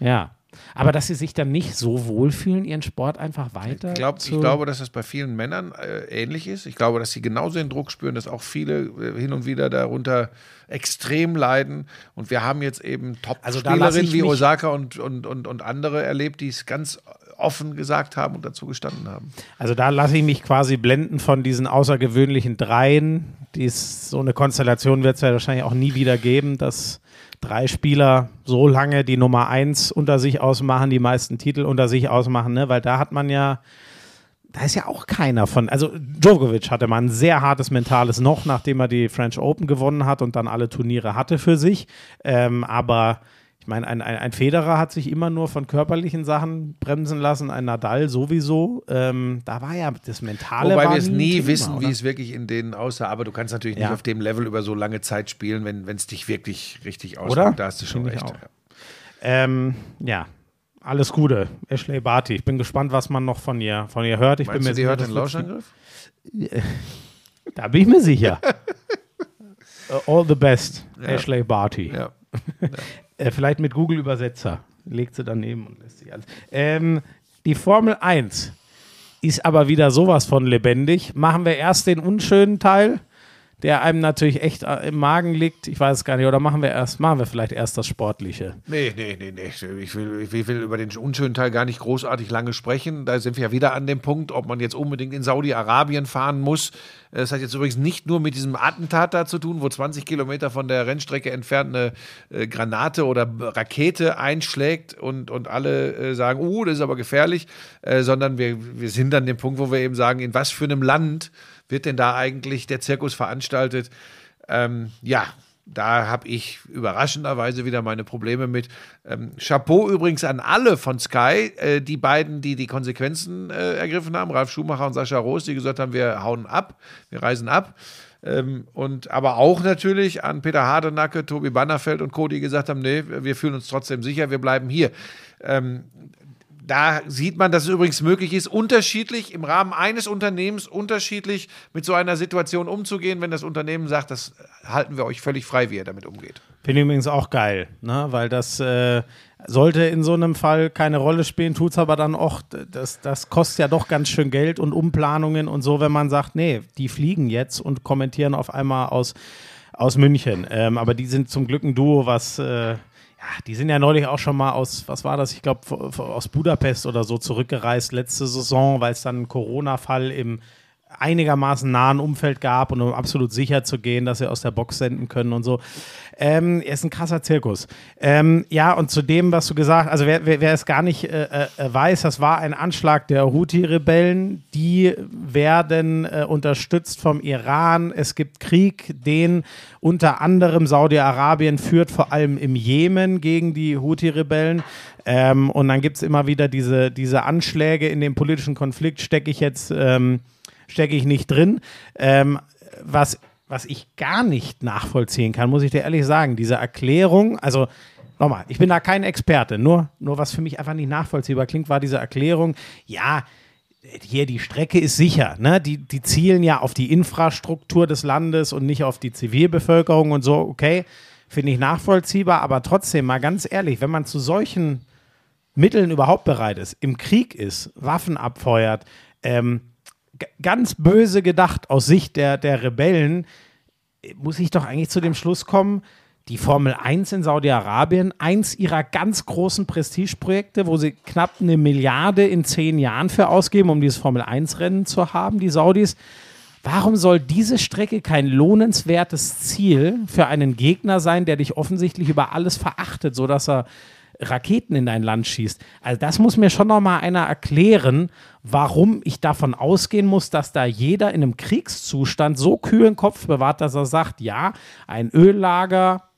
Ja. Aber dass sie sich dann nicht so wohlfühlen, ihren Sport einfach weiter. Ich, glaub, ich glaube, dass das bei vielen Männern äh, ähnlich ist. Ich glaube, dass sie genauso den Druck spüren, dass auch viele äh, hin und wieder darunter extrem leiden. Und wir haben jetzt eben Also Top-Spielerinnen ich wie Osaka und, und, und, und andere erlebt, die es ganz offen gesagt haben und dazu gestanden haben. Also da lasse ich mich quasi blenden von diesen außergewöhnlichen Dreien. Dies, so eine Konstellation wird es ja wahrscheinlich auch nie wieder geben, dass drei Spieler so lange die Nummer eins unter sich ausmachen, die meisten Titel unter sich ausmachen, ne? weil da hat man ja, da ist ja auch keiner von, also Djokovic hatte mal ein sehr hartes mentales Noch, nachdem er die French Open gewonnen hat und dann alle Turniere hatte für sich, ähm, aber ich meine, ein, ein, ein Federer hat sich immer nur von körperlichen Sachen bremsen lassen, ein Nadal sowieso. Ähm, da war ja das Mentale. Wobei wir es nie Thema, wissen, oder? wie es wirklich in denen aussah. Aber du kannst natürlich nicht Ja. auf dem Level über so lange Zeit spielen, wenn es dich wirklich richtig ausmacht. Oder? Da hast du schon Finde ich recht. auch. Ähm, ja, alles Gute. Ashley Barty. Ich bin gespannt, was man noch von ihr, von ihr hört. Ich Meinst bin du, mir die sicher, hört den Lauschangriff? Da bin ich mir sicher. Uh, All the best, Ashley Barty. Ja. Äh, vielleicht mit Google-Übersetzer. Legt sie daneben und lässt sich alles. Ähm, die Formel 1 ist aber wieder sowas von lebendig. Machen wir erst den unschönen Teil, der einem natürlich echt äh, im Magen liegt. Ich weiß es gar nicht. Oder machen wir erst, machen wir vielleicht erst das Sportliche. Nee, nee, nee, nee. Ich will, ich will über den unschönen Teil gar nicht großartig lange sprechen. Da sind wir ja wieder an dem Punkt, ob man jetzt unbedingt in Saudi-Arabien fahren muss. Das hat jetzt übrigens nicht nur mit diesem Attentat da zu tun, wo 20 Kilometer von der Rennstrecke entfernt eine äh, Granate oder Rakete einschlägt und, und alle äh, sagen, uh, das ist aber gefährlich, äh, sondern wir, wir sind an dem Punkt, wo wir eben sagen, in was für einem Land wird denn da eigentlich der Zirkus veranstaltet? Ähm, ja, da habe ich überraschenderweise wieder meine Probleme mit. Ähm, Chapeau übrigens an alle von Sky, äh, die beiden, die die Konsequenzen äh, ergriffen haben, Ralf Schumacher und Sascha Roos, die gesagt haben, wir hauen ab, wir reisen ab. Ähm, und aber auch natürlich an Peter Hardenacke, Tobi Bannerfeld und Co., die gesagt haben, nee, wir fühlen uns trotzdem sicher, wir bleiben hier. Ähm, da sieht man, dass es übrigens möglich ist, unterschiedlich im Rahmen eines Unternehmens unterschiedlich mit so einer Situation umzugehen, wenn das Unternehmen sagt, das halten wir euch völlig frei, wie ihr damit umgeht. Finde ich übrigens auch geil, ne? weil das äh, sollte in so einem Fall keine Rolle spielen, tut es aber dann auch, das, das kostet ja doch ganz schön Geld und Umplanungen und so, wenn man sagt, nee, die fliegen jetzt und kommentieren auf einmal aus, aus München. Ähm, aber die sind zum Glück ein Duo, was, äh, ja, die sind ja neulich auch schon mal aus, was war das? Ich glaube, aus Budapest oder so zurückgereist letzte Saison, weil es dann einen Corona-Fall im einigermaßen nahen Umfeld gab und um absolut sicher zu gehen, dass sie aus der Box senden können und so. Ähm, er ist ein krasser Zirkus. Ähm, ja, und zu dem, was du gesagt hast, also wer, wer, wer es gar nicht äh, äh, weiß, das war ein Anschlag der Houthi-Rebellen. Die werden äh, unterstützt vom Iran. Es gibt Krieg, den unter anderem Saudi-Arabien führt, vor allem im Jemen gegen die Houthi-Rebellen. Ähm, und dann gibt es immer wieder diese, diese Anschläge in dem politischen Konflikt, stecke ich jetzt. Ähm, stecke ich nicht drin. Ähm, was, was ich gar nicht nachvollziehen kann, muss ich dir ehrlich sagen, diese Erklärung, also nochmal, ich bin da kein Experte, nur, nur was für mich einfach nicht nachvollziehbar klingt, war diese Erklärung, ja, hier die Strecke ist sicher, ne? Die, die zielen ja auf die Infrastruktur des Landes und nicht auf die Zivilbevölkerung und so, okay, finde ich nachvollziehbar, aber trotzdem mal ganz ehrlich, wenn man zu solchen Mitteln überhaupt bereit ist, im Krieg ist, Waffen abfeuert, ähm, ganz böse gedacht aus Sicht der, der Rebellen, muss ich doch eigentlich zu dem Schluss kommen, die Formel 1 in Saudi-Arabien, eins ihrer ganz großen Prestigeprojekte, wo sie knapp eine Milliarde in zehn Jahren für ausgeben, um dieses Formel 1-Rennen zu haben, die Saudis. Warum soll diese Strecke kein lohnenswertes Ziel für einen Gegner sein, der dich offensichtlich über alles verachtet, sodass er Raketen in dein Land schießt. Also das muss mir schon noch mal einer erklären, warum ich davon ausgehen muss, dass da jeder in einem Kriegszustand so kühlen Kopf bewahrt, dass er sagt, ja, ein Öllager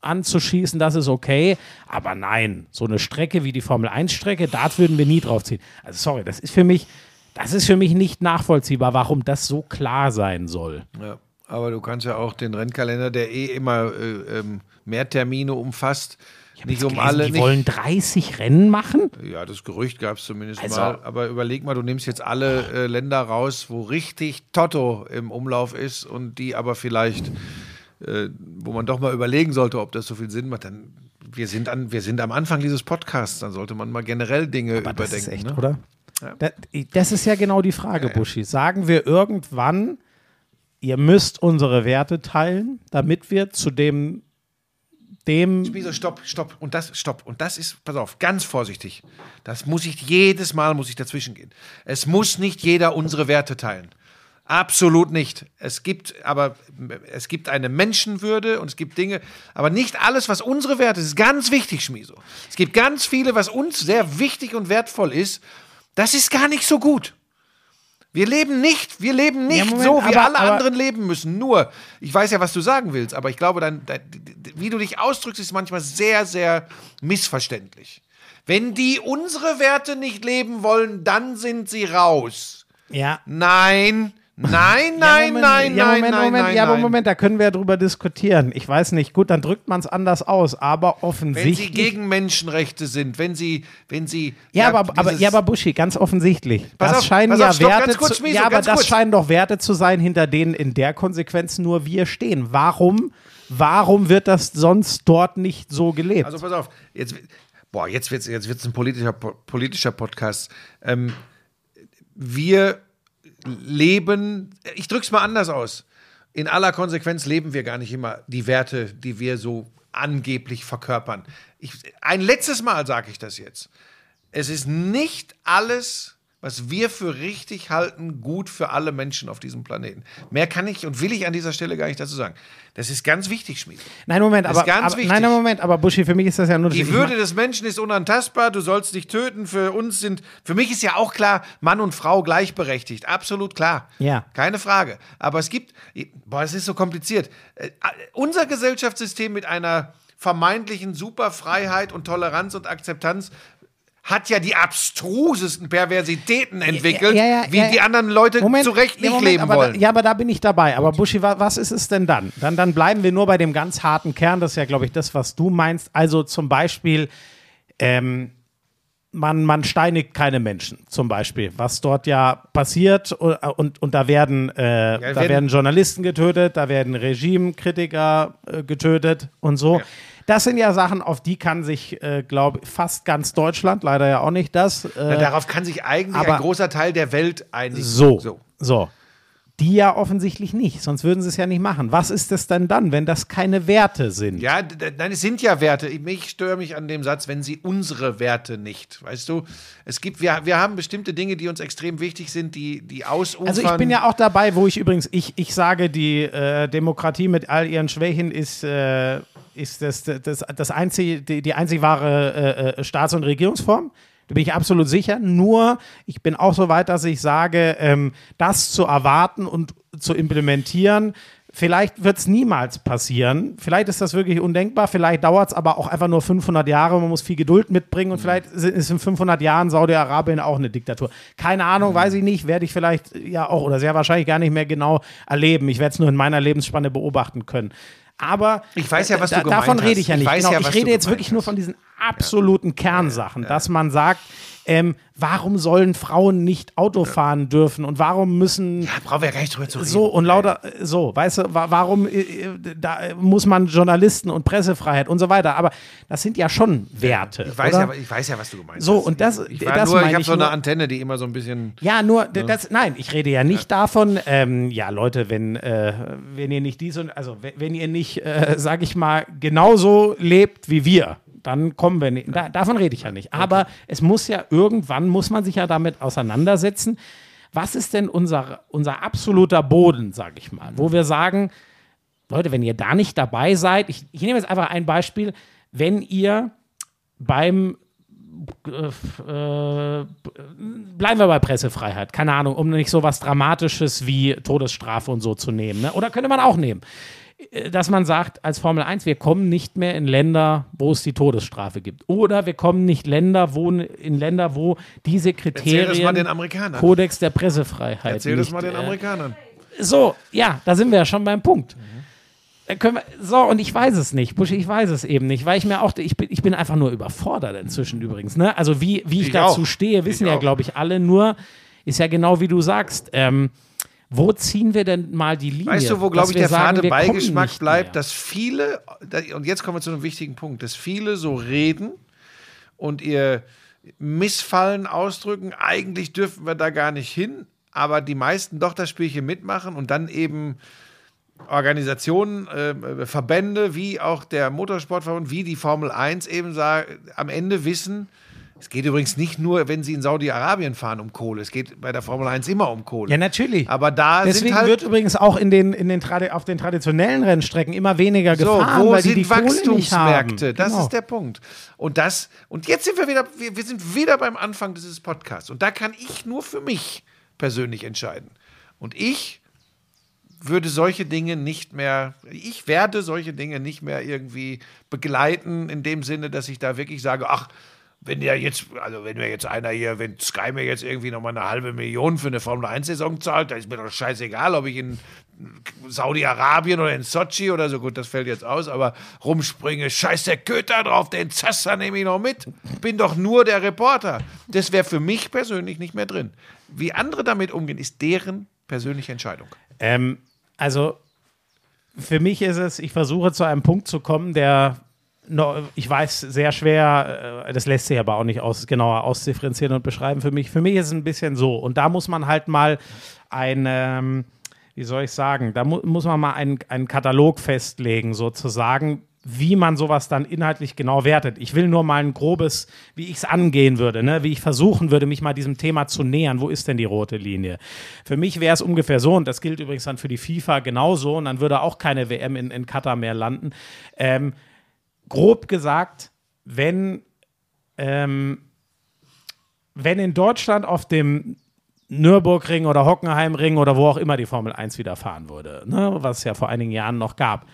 anzuschießen, das ist okay, aber nein, so eine Strecke wie die Formel 1 Strecke, da würden wir nie drauf ziehen. Also sorry, das ist für mich das ist für mich nicht nachvollziehbar, warum das so klar sein soll. Ja. Aber du kannst ja auch den Rennkalender, der eh immer äh, ähm, mehr Termine umfasst, nicht um gelesen, alle. Die nicht, wollen 30 Rennen machen? Ja, das Gerücht gab es zumindest Also- mal. Aber überleg mal, du nimmst jetzt alle äh, Länder raus, wo richtig Toto im Umlauf ist und die aber vielleicht, äh, wo man doch mal überlegen sollte, ob das so viel Sinn macht. Dann wir sind, an, wir sind am Anfang dieses Podcasts, dann sollte man mal generell Dinge Aber das überdenken. ist echt, ne? oder? Das, das ist ja genau die Frage, Buschi. Sagen wir irgendwann, ihr müsst unsere Werte teilen, damit wir zu dem, dem Wieso, stopp, stopp. Und das, stopp. Und das ist, pass auf, ganz vorsichtig. Das muss ich jedes Mal, muss ich dazwischen gehen. Es muss nicht jeder unsere Werte teilen. Absolut nicht. Es gibt aber, es gibt eine Menschenwürde und es gibt Dinge, aber nicht alles, was unsere Werte ist, ist ganz wichtig, Schmieso. Es gibt ganz viele, was uns sehr wichtig und wertvoll ist, das ist gar nicht so gut. Wir leben nicht, wir leben nicht Ja, Moment, so, wie aber- alle aber- anderen leben müssen. Nur, ich weiß ja, was du sagen willst, aber ich glaube, dein, dein, wie du dich ausdrückst, ist manchmal sehr, sehr missverständlich. Wenn die unsere Werte nicht leben wollen, dann sind sie raus. ja. Nein, nein, Ja, nein, Moment, nein, ja, nein, Moment, nein, Moment, nein, ja, aber nein. Moment, da können wir ja drüber diskutieren. Ich weiß nicht, gut, dann drückt man es anders aus, aber Wenn offensichtlich. sie gegen Menschenrechte sind, wenn sie, wenn sie. ja, aber, aber, ja, aber Buschi, ganz offensichtlich. Pass das auf, scheinen ja auf, stopp, Werte kurz, zu, Ja, aber das kurz. scheinen doch Werte zu sein, hinter denen in der Konsequenz nur wir stehen. Warum, warum wird das sonst dort nicht so gelebt? Also pass auf, jetzt, boah, jetzt wird es jetzt wird's ein politischer, po- politischer Podcast. Ähm, wir leben, ich drück's mal anders aus. In aller Konsequenz leben wir gar nicht immer die Werte, die wir so angeblich verkörpern. Ich, ein letztes Mal sage ich das jetzt. Es ist nicht alles, was wir für richtig halten, gut für alle Menschen auf diesem Planeten. Mehr kann ich und will ich an dieser Stelle gar nicht dazu sagen. Das ist ganz wichtig, Schmied. nein, Moment, das aber, ist ganz aber wichtig. nein, Moment, aber Buschi, für mich ist das ja nur Die Würde des Menschen ist unantastbar, du sollst dich töten. Für uns sind, für mich ist ja auch klar, Mann und Frau gleichberechtigt. Absolut klar. Ja. Keine Frage. Aber es gibt, boah, es ist so kompliziert. Äh, unser Gesellschaftssystem mit einer vermeintlichen Superfreiheit und Toleranz und Akzeptanz hat ja die abstrusesten Perversitäten entwickelt, Ja, ja, wie ja, die ja. anderen Leute Moment, zu Recht nicht Moment, leben aber wollen. Ja, aber da bin ich dabei. Aber Buschi, wa, was ist es denn dann? dann? Dann bleiben wir nur bei dem ganz harten Kern. Das ist ja, glaube ich, das, was du meinst. Also zum Beispiel, ähm, man, man steinigt keine Menschen, zum Beispiel. Was dort ja passiert und, und, und da werden, äh, da werden- werden Journalisten getötet, da werden Regimekritiker äh, getötet und so. Das sind ja Sachen, auf die kann sich, äh, glaube fast ganz Deutschland, leider ja auch nicht das, äh, Na, darauf kann sich eigentlich aber- ein großer Teil der Welt einigen. so, so. so. Die ja offensichtlich nicht, sonst würden sie es ja nicht machen. Was ist es denn dann, wenn das keine Werte sind? Ja, nein, es sind ja Werte. Ich- Ich störe mich an dem Satz, wenn sie unsere Werte nicht. Weißt du, es gibt, wir, wir haben bestimmte Dinge, die uns extrem wichtig sind, die, die ausufern. Also ich bin ja auch dabei, wo ich übrigens, ich, ich sage, die äh, Demokratie mit all ihren Schwächen ist, äh, ist das, das, das einzige, die, die einzig wahre äh, äh, Staats- und Regierungsform. Da bin ich absolut sicher. Nur, ich bin auch so weit, dass ich sage, ähm, das zu erwarten und zu implementieren, vielleicht wird es niemals passieren. Vielleicht ist das wirklich undenkbar. Vielleicht dauert es aber auch einfach nur 500 Jahre. Man muss viel Geduld mitbringen und vielleicht sind- ist in 500 Jahren Saudi-Arabien auch eine Diktatur. Keine Ahnung, weiß ich nicht. Werde ich vielleicht ja auch oder sehr wahrscheinlich gar nicht mehr genau erleben. Ich werde es nur in meiner Lebensspanne beobachten können. Aber Ich weiß ja, was du gemeint davon rede hast. ich ja Ich nicht. weiß genau, ja, ich rede jetzt wirklich nur von diesen absoluten Kernsachen, dass man sagt, ähm, warum sollen Frauen nicht Auto fahren dürfen und warum müssen Ja, brauchen wir ja gar nicht drüber zu reden. so und lauter, so, weißt du, wa warum äh, äh, da muss man Journalisten und Pressefreiheit und so weiter, aber das sind ja schon Werte. Ich weiß, oder? ja, ich weiß ja, was du gemeint So, hast. und das- ich, das nur, ich habe so eine nur- Antenne, die immer so ein bisschen. Ja, nur, d- das, nein, ich rede ja nicht davon, ähm, ja, Leute, wenn, äh, wenn ihr nicht dies und, also wenn, wenn ihr nicht, äh, sag ich mal, genauso lebt wie wir, dann kommen wir nicht, da, davon rede ich ja nicht. Aber es muss ja, irgendwann muss man sich ja damit auseinandersetzen, was ist denn unser, unser absoluter Boden, sag ich mal, wo wir sagen, Leute, wenn ihr da nicht dabei seid, ich, ich nehme jetzt einfach ein Beispiel, wenn ihr beim äh, bleiben wir bei Pressefreiheit, keine Ahnung, um nicht so was Dramatisches wie Todesstrafe und so zu nehmen. Ne? Oder könnte man auch nehmen, dass man sagt, als Formel 1, wir kommen nicht mehr in Länder, wo es die Todesstrafe gibt. Oder wir kommen nicht Länder, wo, in Länder, wo diese Kriterien, das mal den Amerikanern. Kodex der Pressefreiheit. Erzähl das nicht, mal den äh, Amerikanern. so, ja, da sind wir ja schon beim Punkt. Können wir, so, und ich weiß es nicht, Buschi, ich weiß es eben nicht, weil ich mir auch, ich bin, ich bin einfach nur überfordert inzwischen übrigens. Ne? Also wie, wie ich, Ich dazu auch. stehe, wissen Ich ja, glaube ich, alle, nur ist ja genau wie du sagst. Ähm, wo ziehen wir denn mal die Linie? Weißt du, wo, glaube ich, der sagen, fade Beigeschmack bleibt, dass viele, und jetzt kommen wir zu einem wichtigen Punkt, dass viele so reden und ihr Missfallen ausdrücken, eigentlich dürfen wir da gar nicht hin, aber die meisten doch das Spielchen mitmachen und dann eben Organisationen, äh, Verbände, wie auch der Motorsportverband, wie die Formel 1 eben sagen, am Ende wissen, es geht übrigens nicht nur, wenn sie in Saudi-Arabien fahren, um Kohle. Es geht bei der Formel 1 immer um Kohle. Ja, natürlich. Aber da Deswegen halt wird übrigens auch in den, in den auf den traditionellen Rennstrecken immer weniger So, gefahren, wo weil die sind die haben. Wachstumsmärkte? Das Genau. ist der Punkt. Und das, und jetzt sind wir wieder, wir, wir sind wieder beim Anfang dieses Podcasts. Und da kann ich nur für mich persönlich entscheiden. Und ich würde solche Dinge nicht mehr, ich werde solche Dinge nicht mehr irgendwie begleiten, in dem Sinne, dass ich da wirklich sage, ach, wenn ja jetzt, also wenn mir jetzt einer hier, wenn Sky mir jetzt irgendwie nochmal eine halbe Million für eine Formel 1-Saison zahlt, da ist mir doch scheißegal, ob ich in Saudi-Arabien oder in Sochi oder so, gut, das fällt jetzt aus, aber rumspringe, scheiß der Köter drauf, den Zasser nehme ich noch mit. Bin doch nur der Reporter. Das wäre für mich persönlich nicht mehr drin. Wie andere damit umgehen, ist deren persönliche Entscheidung. Ähm, also für mich ist es, ich versuche zu einem Punkt zu kommen, der ich weiß, sehr schwer, äh, das lässt sich aber auch nicht aus, genauer ausdifferenzieren und beschreiben für mich. Für mich ist es ein bisschen so. Und da muss man halt mal ein, ähm, wie soll ich sagen, da mu muss man mal einen, einen Katalog festlegen, sozusagen, wie man sowas dann inhaltlich genau wertet. Ich will nur mal ein grobes, wie ich es angehen würde, ne? wie ich versuchen würde, mich mal diesem Thema zu nähern. Wo ist denn die rote Linie? Für mich wäre es ungefähr so, und das gilt übrigens dann für die FIFA genauso, und dann würde auch keine WM in, in Katar mehr landen. Ähm, grob gesagt, wenn, ähm, wenn in Deutschland auf dem Nürburgring oder Hockenheimring oder wo auch immer die Formel 1 wieder fahren würde, ne, was es ja vor einigen Jahren noch gab.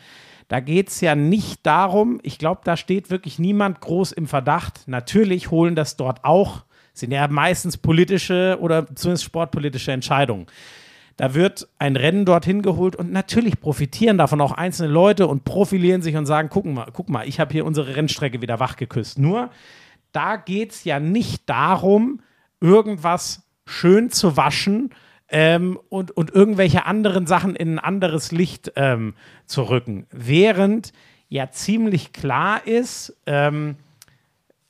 Da geht es ja nicht darum, ich glaube, da steht wirklich niemand groß im Verdacht. Natürlich holen das dort auch, sind ja meistens politische oder zumindest sportpolitische Entscheidungen. Da wird ein Rennen dorthin geholt und natürlich profitieren davon auch einzelne Leute und profilieren sich und sagen, guck mal, guck mal, ich habe hier unsere Rennstrecke wieder wachgeküsst. Nur, da geht es ja nicht darum, irgendwas schön zu waschen ähm, und, und irgendwelche anderen Sachen in ein anderes Licht ähm, zu rücken. Während ja ziemlich klar ist, ähm,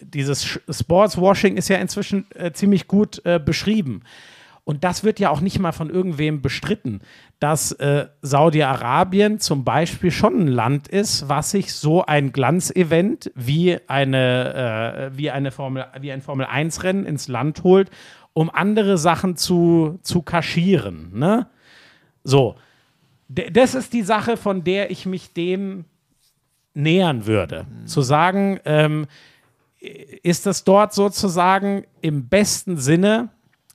dieses Sportswashing ist ja inzwischen äh, ziemlich gut äh, beschrieben. Und das wird ja auch nicht mal von irgendwem bestritten, dass äh, Saudi-Arabien zum Beispiel schon ein Land ist, was sich so ein Glanzevent wie, eine, äh, wie, eine Formel, wie ein Formel-1-Rennen ins Land holt, um andere Sachen zu, zu kaschieren. Ne? So, D das ist die Sache, von der ich mich dem nähern würde. Zu sagen, ähm, ist das dort sozusagen im besten Sinne,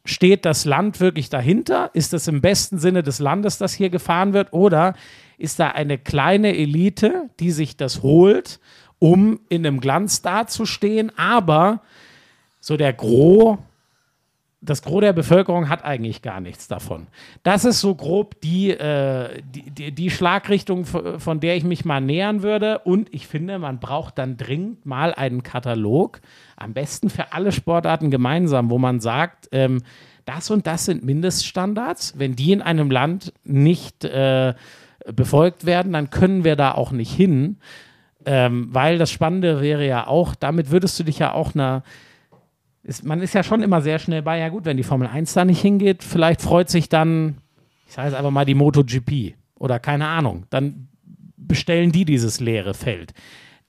steht das Land wirklich dahinter? Ist es im besten Sinne des Landes, das hier gefahren wird? Oder ist da eine kleine Elite, die sich das holt, um in einem Glanz dazustehen, aber so der Gros das Gros der Bevölkerung hat eigentlich gar nichts davon. Das ist so grob die, äh, die, die, die, Schlagrichtung, von der ich mich mal nähern würde. Und ich finde, man braucht dann dringend mal einen Katalog, am besten für alle Sportarten gemeinsam, wo man sagt, ähm, das und das sind Mindeststandards. Wenn die in einem Land nicht äh, befolgt werden, dann können wir da auch nicht hin. Ähm, weil das Spannende wäre ja auch, damit würdest du dich ja auch einer ist, man ist ja schon immer sehr schnell bei, ja gut, wenn die Formel 1 da nicht hingeht, vielleicht freut sich dann, ich sage jetzt einfach mal die MotoGP oder keine Ahnung, dann bestellen die dieses leere Feld.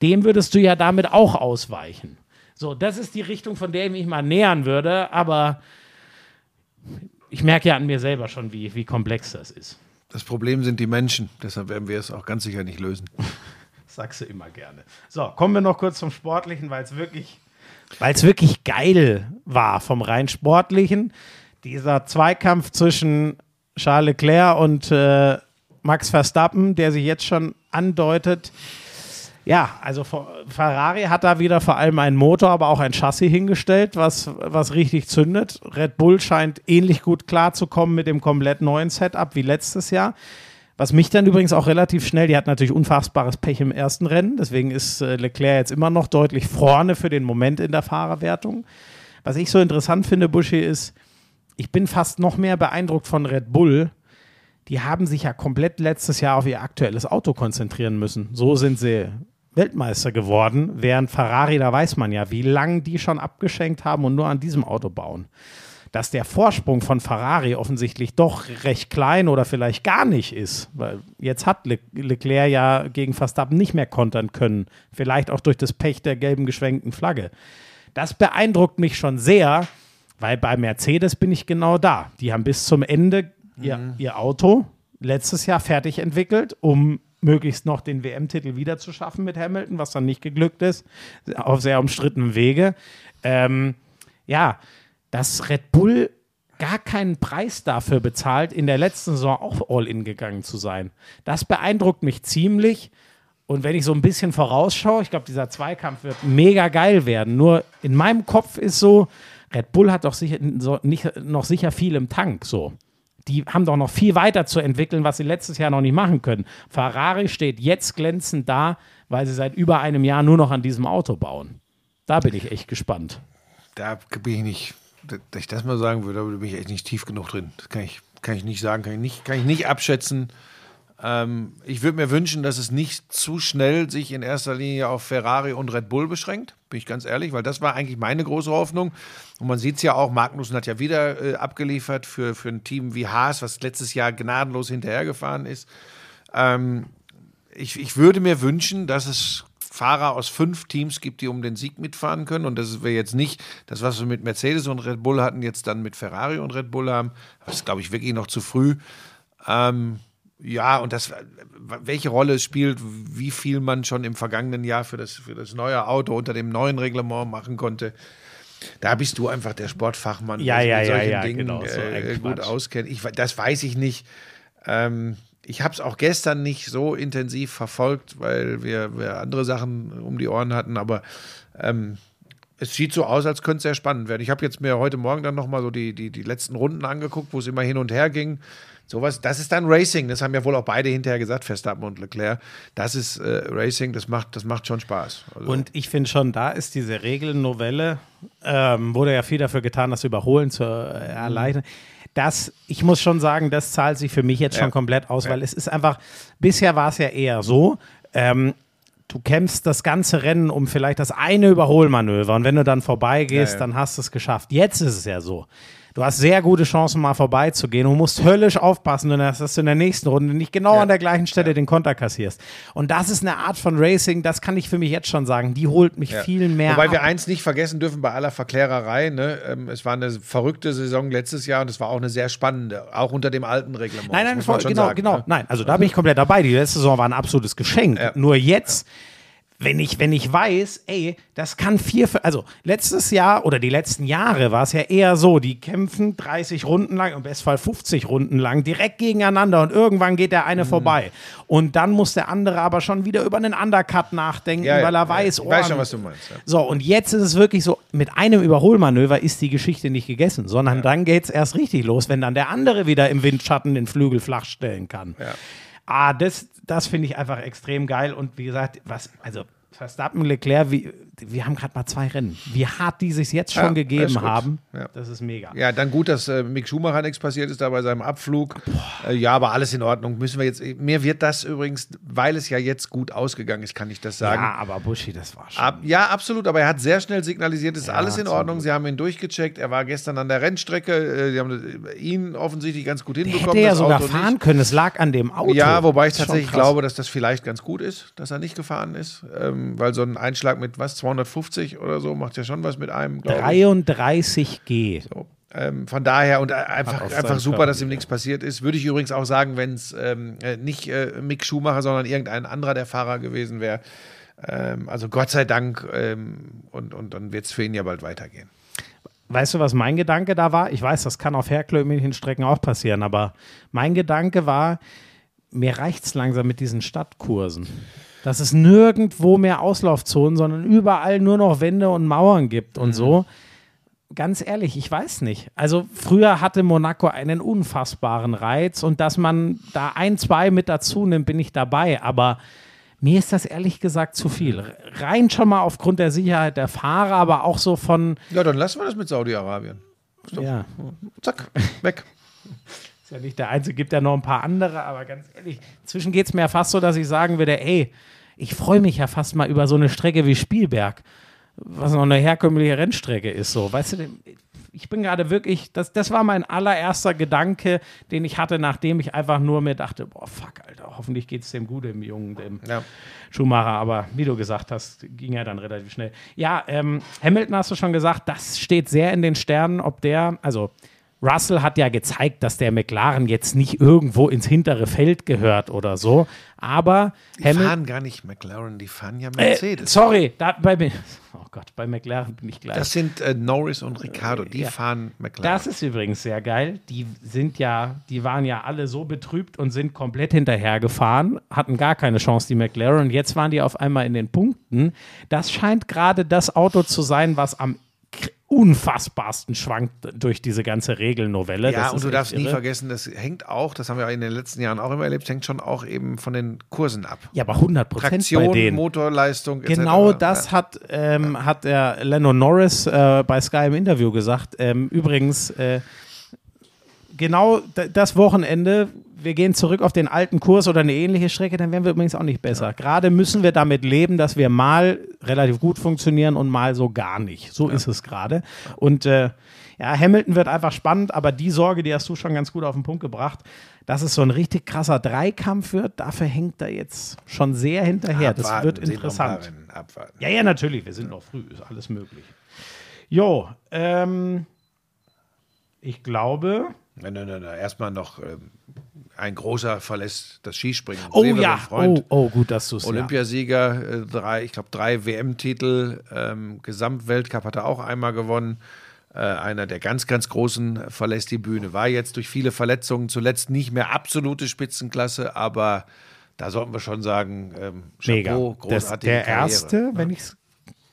Dem würdest du ja damit auch ausweichen. So, das ist die Richtung, von der ich mich mal nähern würde, aber ich merke ja an mir selber schon, wie, wie komplex das ist. Das Problem sind die Menschen, deshalb werden wir es auch ganz sicher nicht lösen. Sagst du immer gerne. So, kommen wir noch kurz zum Sportlichen, weil es wirklich weil es wirklich geil war vom rein sportlichen. Dieser Zweikampf zwischen Charles Leclerc und äh, Max Verstappen, der sich jetzt schon andeutet. Ja, also Ferrari hat da wieder vor allem einen Motor, aber auch ein Chassis hingestellt, was, was richtig zündet. Red Bull scheint ähnlich gut klarzukommen mit dem komplett neuen Setup wie letztes Jahr. Was mich dann übrigens auch relativ schnell, die hat natürlich unfassbares Pech im ersten Rennen, deswegen ist äh, Leclerc jetzt immer noch deutlich vorne für den Moment in der Fahrerwertung. Was ich so interessant finde, Buschi, ist, ich bin fast noch mehr beeindruckt von Red Bull. Die haben sich ja komplett letztes Jahr auf ihr aktuelles Auto konzentrieren müssen. So sind sie Weltmeister geworden, während Ferrari, da weiß man ja, wie lange die schon abgeschenkt haben und nur an diesem Auto bauen dass der Vorsprung von Ferrari offensichtlich doch recht klein oder vielleicht gar nicht ist. Weil jetzt hat Le Leclerc ja gegen Verstappen nicht mehr kontern können. Vielleicht auch durch das Pech der gelben geschwenkten Flagge. Das beeindruckt mich schon sehr, weil bei Mercedes bin ich genau da. Die haben bis zum Ende ihr, mhm. ihr Auto letztes Jahr fertig entwickelt, um möglichst noch den WM-Titel wieder zu schaffen mit Hamilton, was dann nicht geglückt ist, auf sehr umstrittenem Wege. Ähm, ja, dass Red Bull gar keinen Preis dafür bezahlt, in der letzten Saison auch All-In gegangen zu sein. Das beeindruckt mich ziemlich. Und wenn ich so ein bisschen vorausschaue, ich glaube, dieser Zweikampf wird mega geil werden. Nur in meinem Kopf ist so, Red Bull hat doch sicher, nicht, noch sicher viel im Tank. So. Die haben doch noch viel weiter zu entwickeln, was sie letztes Jahr noch nicht machen können. Ferrari steht jetzt glänzend da, weil sie seit über einem Jahr nur noch an diesem Auto bauen. Da bin ich echt gespannt. Da bin ich nicht dass ich das mal sagen würde, da bin ich echt nicht tief genug drin. Das kann ich, kann ich nicht sagen, kann ich nicht, kann ich nicht abschätzen. Ähm, ich würde mir wünschen, dass es nicht zu schnell sich in erster Linie auf Ferrari und Red Bull beschränkt, bin ich ganz ehrlich, weil das war eigentlich meine große Hoffnung. Und man sieht es ja auch, Magnussen hat ja wieder äh, abgeliefert für, für ein Team wie Haas, was letztes Jahr gnadenlos hinterhergefahren ist. Ähm, ich, ich würde mir wünschen, dass es Fahrer aus fünf Teams gibt, die um den Sieg mitfahren können. Und das wäre jetzt nicht das, was wir mit Mercedes und Red Bull hatten, jetzt dann mit Ferrari und Red Bull haben. Das ist, glaube ich, wirklich noch zu früh. Ähm, ja, und das, welche Rolle es spielt, wie viel man schon im vergangenen Jahr für das, für das neue Auto unter dem neuen Reglement machen konnte. Da bist du einfach der Sportfachmann, ja, der ja, mit solchen ja, ja, Dingen genau, so äh, gut auskennt. Ich, das weiß ich nicht. Ähm, ich habe es auch gestern nicht so intensiv verfolgt, weil wir, wir, andere Sachen um die Ohren hatten, aber ähm, es sieht so aus, als könnte es sehr spannend werden. Ich habe jetzt mir heute Morgen dann nochmal so die, die, die letzten Runden angeguckt, wo es immer hin und her ging. Sowas, das ist dann Racing. Das haben ja wohl auch beide hinterher gesagt, Verstappen und Leclerc. Das ist äh, Racing, das macht, das macht schon Spaß. Also und ich finde schon, da ist diese Regelnovelle, ähm, wurde ja viel dafür getan, das Überholen zu äh, erleichtern. Mhm das, ich muss schon sagen, das zahlt sich für mich jetzt ja. schon komplett aus, weil es ist einfach, bisher war es ja eher so, ähm, du kämpfst das ganze Rennen um vielleicht das eine Überholmanöver und wenn du dann vorbeigehst, ja, ja. dann hast du es geschafft. Jetzt ist es ja so. Du hast sehr gute Chancen, mal vorbeizugehen. Du musst höllisch aufpassen, dass du in der nächsten Runde nicht genau an der gleichen Stelle den Konter kassierst. Und das ist eine Art von Racing, das kann ich für mich jetzt schon sagen, die holt mich viel mehr Wobei ab. wir eins nicht vergessen dürfen bei aller Verklärerei. Ne? Ähm, es war eine verrückte Saison letztes Jahr und es war auch eine sehr spannende, auch unter dem alten Reglement. Nein, nein, voll, genau, sagen, genau. ne? Nein, also da bin ich komplett dabei. Die letzte Saison war ein absolutes Geschenk. Ja. Nur jetzt, wenn ich, wenn ich weiß, ey, das kann vier, also letztes Jahr oder die letzten Jahre war es ja eher so, die kämpfen 30 Runden lang, im Bestfall 50 Runden lang, direkt gegeneinander und irgendwann geht der Mhm. eine vorbei. Und dann muss der andere aber schon wieder über einen Undercut nachdenken, Ja, ja, weil er ja. weiß, Ich oh, weiß schon, was du meinst, ja. So, und jetzt ist es wirklich so, mit einem Überholmanöver ist die Geschichte nicht gegessen, sondern dann geht es erst richtig los, wenn dann der andere wieder im Windschatten den Flügel flach stellen kann. Ah, das, das finde ich einfach extrem geil. Und wie gesagt, was, also Verstappen, Leclerc, wie, wir haben gerade mal zwei Rennen. Wie hart die sich jetzt schon Ja, gegeben haben, Ja. das ist mega. Ja, dann gut, dass äh, Mick Schumacher nichts passiert ist da bei seinem Abflug. Äh, ja, aber alles in Ordnung. Müssen wir jetzt. Mir wird das übrigens, weil es ja jetzt gut ausgegangen ist, kann ich das sagen. Ja, aber Buschi, das war schon. Ab, ja, absolut, aber er hat sehr schnell signalisiert, es ist Ja, alles in Ordnung. Sie haben ihn durchgecheckt. Er war gestern an der Rennstrecke. äh, Sie haben äh, ihn offensichtlich ganz gut der hinbekommen. hätte ja sogar Auto fahren nicht. können. Es lag an dem Auto. Ja, wobei ich tatsächlich glaube, dass das vielleicht ganz gut ist, dass er nicht gefahren ist. Ähm, weil so ein Einschlag mit was, 250 oder so, macht ja schon was mit einem, glaube ich. 33G. So. Ähm, von daher und äh, einfach, einfach super, Körper dass ihm nichts passiert ist. Würde ich übrigens auch sagen, wenn es ähm, äh, nicht äh, Mick Schumacher, sondern irgendein anderer der Fahrer gewesen wäre. Ähm, also Gott sei Dank ähm, und, und dann wird es für ihn ja bald weitergehen. Weißt du, was mein Gedanke da war? Ich weiß, das kann auf herkömmlichen Strecken auch passieren, aber mein Gedanke war, mir reicht es langsam mit diesen Stadtkursen. Dass es nirgendwo mehr Auslaufzonen, sondern überall nur noch Wände und Mauern gibt und so. Ganz ehrlich, ich weiß nicht. Also früher hatte Monaco einen unfassbaren Reiz und dass man da ein, zwei mit dazu nimmt, bin ich dabei. Aber mir ist das ehrlich gesagt zu viel. Rein schon mal aufgrund der Sicherheit der Fahrer, aber auch so von, Ja, dann lassen wir das mit Saudi-Arabien. ja, Zack, weg. Ja nicht der einzige, gibt ja noch ein paar andere, aber ganz ehrlich, inzwischen geht es mir ja fast so, dass ich sagen würde, ey, ich freue mich ja fast mal über so eine Strecke wie Spielberg, was noch eine herkömmliche Rennstrecke ist, so, weißt du, ich bin gerade wirklich, das, das war mein allererster Gedanke, den ich hatte, nachdem ich einfach nur mir dachte, boah, fuck, Alter, hoffentlich geht es dem gut, dem Jungen, dem Ja. Schumacher, aber wie du gesagt hast, ging ja dann relativ schnell. Ja, ähm, Hamilton hast du schon gesagt, das steht sehr in den Sternen, ob der, also Russell hat ja gezeigt, dass der McLaren jetzt nicht irgendwo ins hintere Feld gehört oder so, aber Die Hamilton. fahren gar nicht McLaren, die fahren ja Äh, Mercedes. sorry, da, bei, mir- oh Gott, bei McLaren bin ich gleich. das sind äh, Norris und Ricardo, die ja. fahren McLaren. Das ist übrigens sehr geil. Die sind ja, die waren ja alle so betrübt und sind komplett hinterhergefahren, hatten gar keine Chance, die McLaren. Jetzt waren die auf einmal in den Punkten. Das scheint gerade das Auto zu sein, was am unfassbarsten schwankt durch diese ganze Regelnovelle. Ja, Das und du darfst nie irre. vergessen, das hängt auch, das haben wir in den letzten Jahren auch immer erlebt, hängt schon auch eben von den Kursen ab. Ja, aber 100 Prozent bei denen. Motorleistung, etc. Genau das Ja. hat, ähm, hat der Lando Norris äh, bei Sky im Interview gesagt. Ähm, übrigens, äh, genau das Wochenende, wir gehen zurück auf den alten Kurs oder eine ähnliche Strecke, dann werden wir übrigens auch nicht besser. Gerade müssen wir damit leben, dass wir mal relativ gut funktionieren und mal so gar nicht. So ist es gerade. Und äh, ja, Hamilton wird einfach spannend, aber die Sorge, die hast du schon ganz gut auf den Punkt gebracht, dass es so ein richtig krasser Dreikampf wird, dafür hängt er jetzt schon sehr hinterher. Das Abwarten, wird ein paar interessant. Abwarten. Ja, ja, natürlich. Wir sind noch früh. Ist alles möglich. Jo, ähm, ich glaube. Nein, nein, nein, nein. Erstmal noch ähm, ein großer verlässt das Skispringen. Oh Sehen wir ja, Freund. oh, oh, gut, dass du es ja. Olympiasieger, äh, drei, ich glaube drei WM-Titel, ähm, Gesamtweltcup hat er auch einmal gewonnen. Äh, einer der ganz, ganz großen verlässt die Bühne. War jetzt durch viele Verletzungen zuletzt nicht mehr absolute Spitzenklasse, aber da sollten wir schon sagen, ähm, Mega. Chapeau, Das, großartige der Karriere. erste, wenn ich's,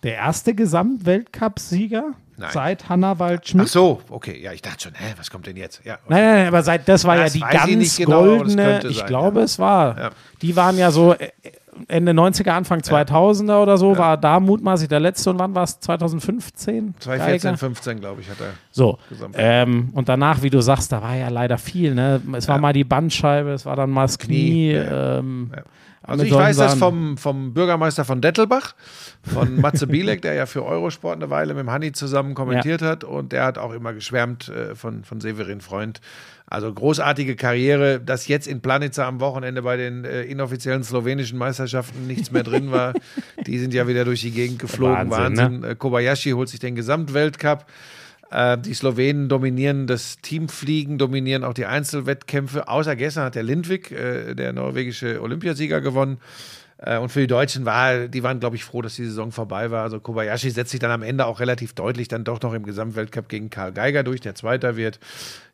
der erste Gesamtweltcup-Sieger Nein. seit Hannah Waldschmidt. Ach so, okay, ja, ich dachte schon, hä, was kommt denn jetzt? Ja, okay. Nein, nein, nein, aber seit, das war Das ja die ich ganz nicht genau, goldene, ich sein, glaube, ja. es war. Ja. Die waren ja so äh, Ende 90er, Anfang 2000er oder so, war da mutmaßlich der letzte und wann war es? 2015? 2014, Geiger? 15, glaube ich, hat er. So. Ähm, und danach, wie du sagst, da war ja leider viel. Ne? Es war mal die Bandscheibe, es war dann mal das Knie. Knie. Ähm, Ja. Also ich weiß das vom, vom Bürgermeister von Dettelbach, von Matze Bielek, der ja für Eurosport eine Weile mit dem Hanni zusammen kommentiert hat und der hat auch immer geschwärmt äh, von, von Severin Freund. Also großartige Karriere, dass jetzt in Planica am Wochenende bei den äh, inoffiziellen slowenischen Meisterschaften nichts mehr drin war. Die sind ja wieder durch die Gegend geflogen. Wahnsinn, Wahnsinn. Äh, Kobayashi holt sich den Gesamtweltcup. Äh, die Slowenen dominieren das Teamfliegen, dominieren auch die Einzelwettkämpfe. Außer gestern hat der Lindwig, äh, der norwegische Olympiasieger, gewonnen. Äh, und für die Deutschen war, die waren, glaube ich, froh, dass die Saison vorbei war. Also Kobayashi setzt sich dann am Ende auch relativ deutlich dann doch noch im Gesamtweltcup gegen Karl Geiger durch, der Zweiter wird.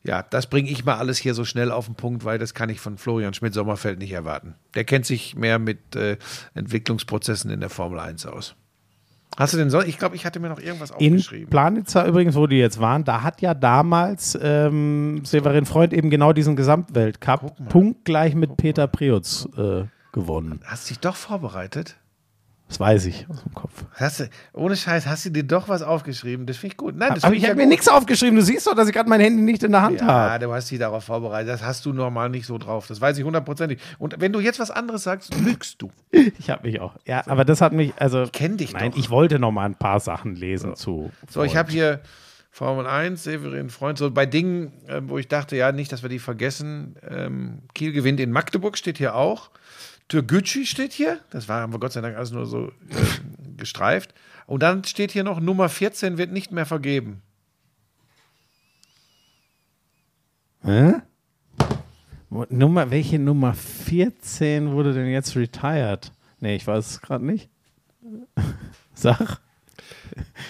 Ja, das bringe ich mal alles hier so schnell auf den Punkt, weil das kann ich von Florian Schmidt-Sommerfeld nicht erwarten. Der kennt sich mehr mit äh, Entwicklungsprozessen in der Formel 1 aus. Hast du denn so? Ich glaube, ich hatte mir noch irgendwas In aufgeschrieben. Planitzer übrigens, wo die jetzt waren, da hat ja damals ähm, Severin Freund eben genau diesen Gesamtweltcup punktgleich mit Peter Preutz äh, gewonnen. Hast du dich doch vorbereitet? Das weiß ich aus dem Kopf. Hast du, ohne Scheiß, hast du dir doch was aufgeschrieben? Das finde ich gut. Nein, das Aber ich ja habe mir nichts aufgeschrieben. Du siehst doch, dass ich gerade mein Handy nicht in der Hand Ja, habe. du hast dich darauf vorbereitet. Das hast du normal nicht so drauf. Das weiß ich hundertprozentig. Und wenn du jetzt was anderes sagst, lügst du. Ich habe mich auch. Ja, aber das hat mich, also. Ich kenn dich Nein, doch. ich wollte noch mal ein paar Sachen lesen zu. So, ich habe hier Formel 1, Severin Freund, so bei Dingen, äh, wo ich dachte, ja, nicht, dass wir die vergessen. Ähm, Kiel gewinnt in Magdeburg, steht hier auch. Türgücü steht hier. Das war, haben wir Gott sei Dank alles nur so äh, gestreift. Und dann steht hier noch, Nummer 14 wird nicht mehr vergeben. Hä? Nummer, welche Nummer 14 wurde denn jetzt retired? Nee, ich weiß es gerade nicht. Sag.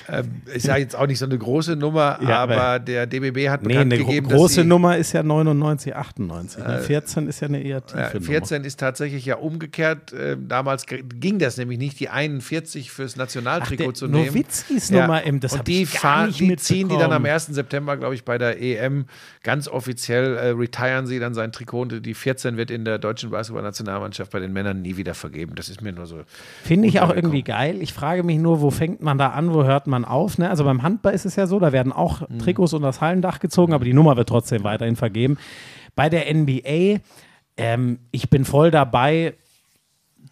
Ähm, ist ja jetzt auch nicht so eine große Nummer, Ja, aber, der DBB hat Nee, bekannt eine gro gegeben, große dass sie, Nummer ist ja 99, 98. ne? 14 ist ja eine eher tiefe Ja, Nummer. 14 ist tatsächlich ja umgekehrt. Ähm, damals ging das nämlich nicht, die 41 fürs Nationaltrikot der zu nehmen. Nowitzkis Nummer im- das Und die, ich gar fahren, nicht die ziehen die dann am mitbekommen. 1. September, glaube ich, bei der EM ganz offiziell, äh, retiren sie dann sein Trikot. Und die 14 wird in der deutschen Basketballnationalmannschaft bei den Männern nie wieder vergeben. Das ist mir nur so. Finde ich auch irgendwie geil. Ich frage mich nur, wo fängt man da an, wo hört man auf? Ne? Also beim Handball ist es ja so, da werden auch Mhm. Trikots unter das Hallendach gezogen, aber die Nummer wird trotzdem weiterhin vergeben. Bei der NBA, ähm, ich bin voll dabei,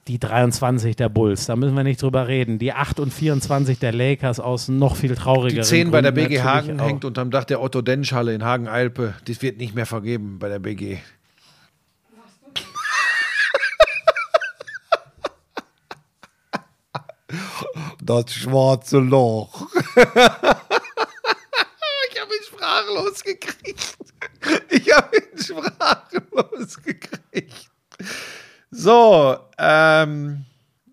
die 23 der Bulls, da müssen wir nicht drüber reden. Die 8 und 24 der Lakers aus noch viel Die traurigeren 10 bei der BG Hagen hängt unterm Dach der Otto-Densch-Halle in Hagen-Alpe. Das wird nicht mehr vergeben bei der BG. Das schwarze Loch. ich habe ihn sprachlos gekriegt. Ich habe ihn sprachlos gekriegt. So, ähm,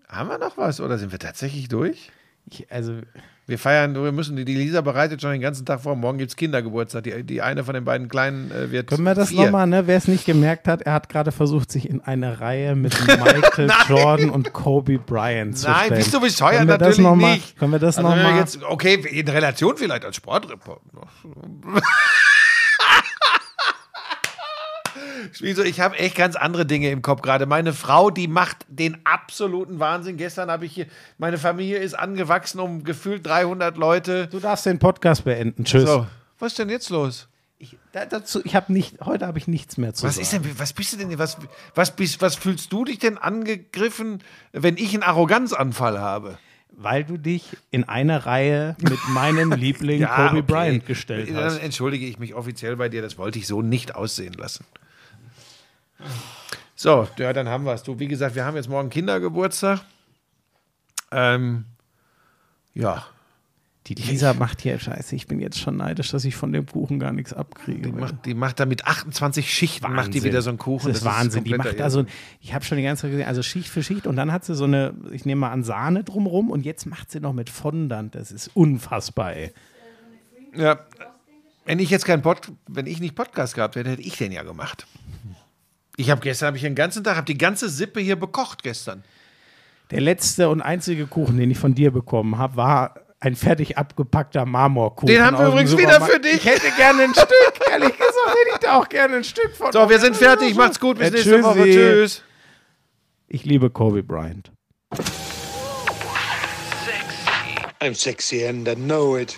haben wir noch was oder sind wir tatsächlich durch? Ich, also, Wir feiern, wir müssen, die, Lisa bereitet schon den ganzen Tag vor. Morgen gibt es Kindergeburtstag. Die, die eine von den beiden Kleinen äh, wird. Können wir das nochmal, ne? Wer es nicht gemerkt hat, er hat gerade versucht, sich in eine Reihe mit Michael Jordan und Kobe Bryant zu Nein, stellen. bist du bescheuert? Können wir das Natürlich noch mal, nicht. Können wir das Also nochmal? okay, in Relation vielleicht als Sportreporter. Wieso? Ich habe echt ganz andere Dinge im Kopf gerade. Meine Frau, die macht den absoluten Wahnsinn. Gestern habe ich hier, meine Familie ist angewachsen um gefühlt 300 Leute. Du darfst den Podcast beenden. Tschüss. So, was ist denn jetzt los? Ich, da, dazu, ich habe nicht, heute habe ich nichts mehr zu Was sagen. ist denn, was bist du denn, was, was, bist, was fühlst du dich denn angegriffen, wenn ich einen Arroganzanfall habe? Weil du dich in eine Reihe mit meinem Liebling Ja, Kobe okay. Bryant gestellt Dann hast. entschuldige ich mich offiziell bei dir, das wollte ich so nicht aussehen lassen. So, ja, dann haben wir es. Du, wie gesagt, wir haben jetzt morgen Kindergeburtstag. Ähm, ja, Die Lisa macht hier Scheiße. Ich bin jetzt schon neidisch, dass ich von dem Kuchen gar nichts abkriege. die macht, die macht da mit 28 Schichten, macht die wieder so einen Kuchen. Das ist Wahnsinn. Die kompletter macht da so, ich habe schon die ganze Zeit gesehen, also Schicht für Schicht und dann hat sie so eine, ich nehme mal an, Sahne drumrum und jetzt macht sie noch mit Fondant. Das ist unfassbar, ey. Ja. Wenn ich jetzt kein Pod, wenn ich nicht Podcast gehabt hätte, hätte ich den ja gemacht. Ich habe gestern, habe ich den ganzen Tag, habe die ganze Sippe hier bekocht gestern. Der letzte und einzige Kuchen, den ich von dir bekommen habe, war ein fertig abgepackter Marmorkuchen. Den haben wir übrigens wieder für dich. Ich hätte gerne ein Stück, ehrlich gesagt, hätte ich da auch gerne ein Stück von. So, wir sind fertig. Macht's gut. Bis Ja, nächste tschüssi. Woche. Tschüss. Ich liebe Kobe Bryant. I'm sexy and I know it.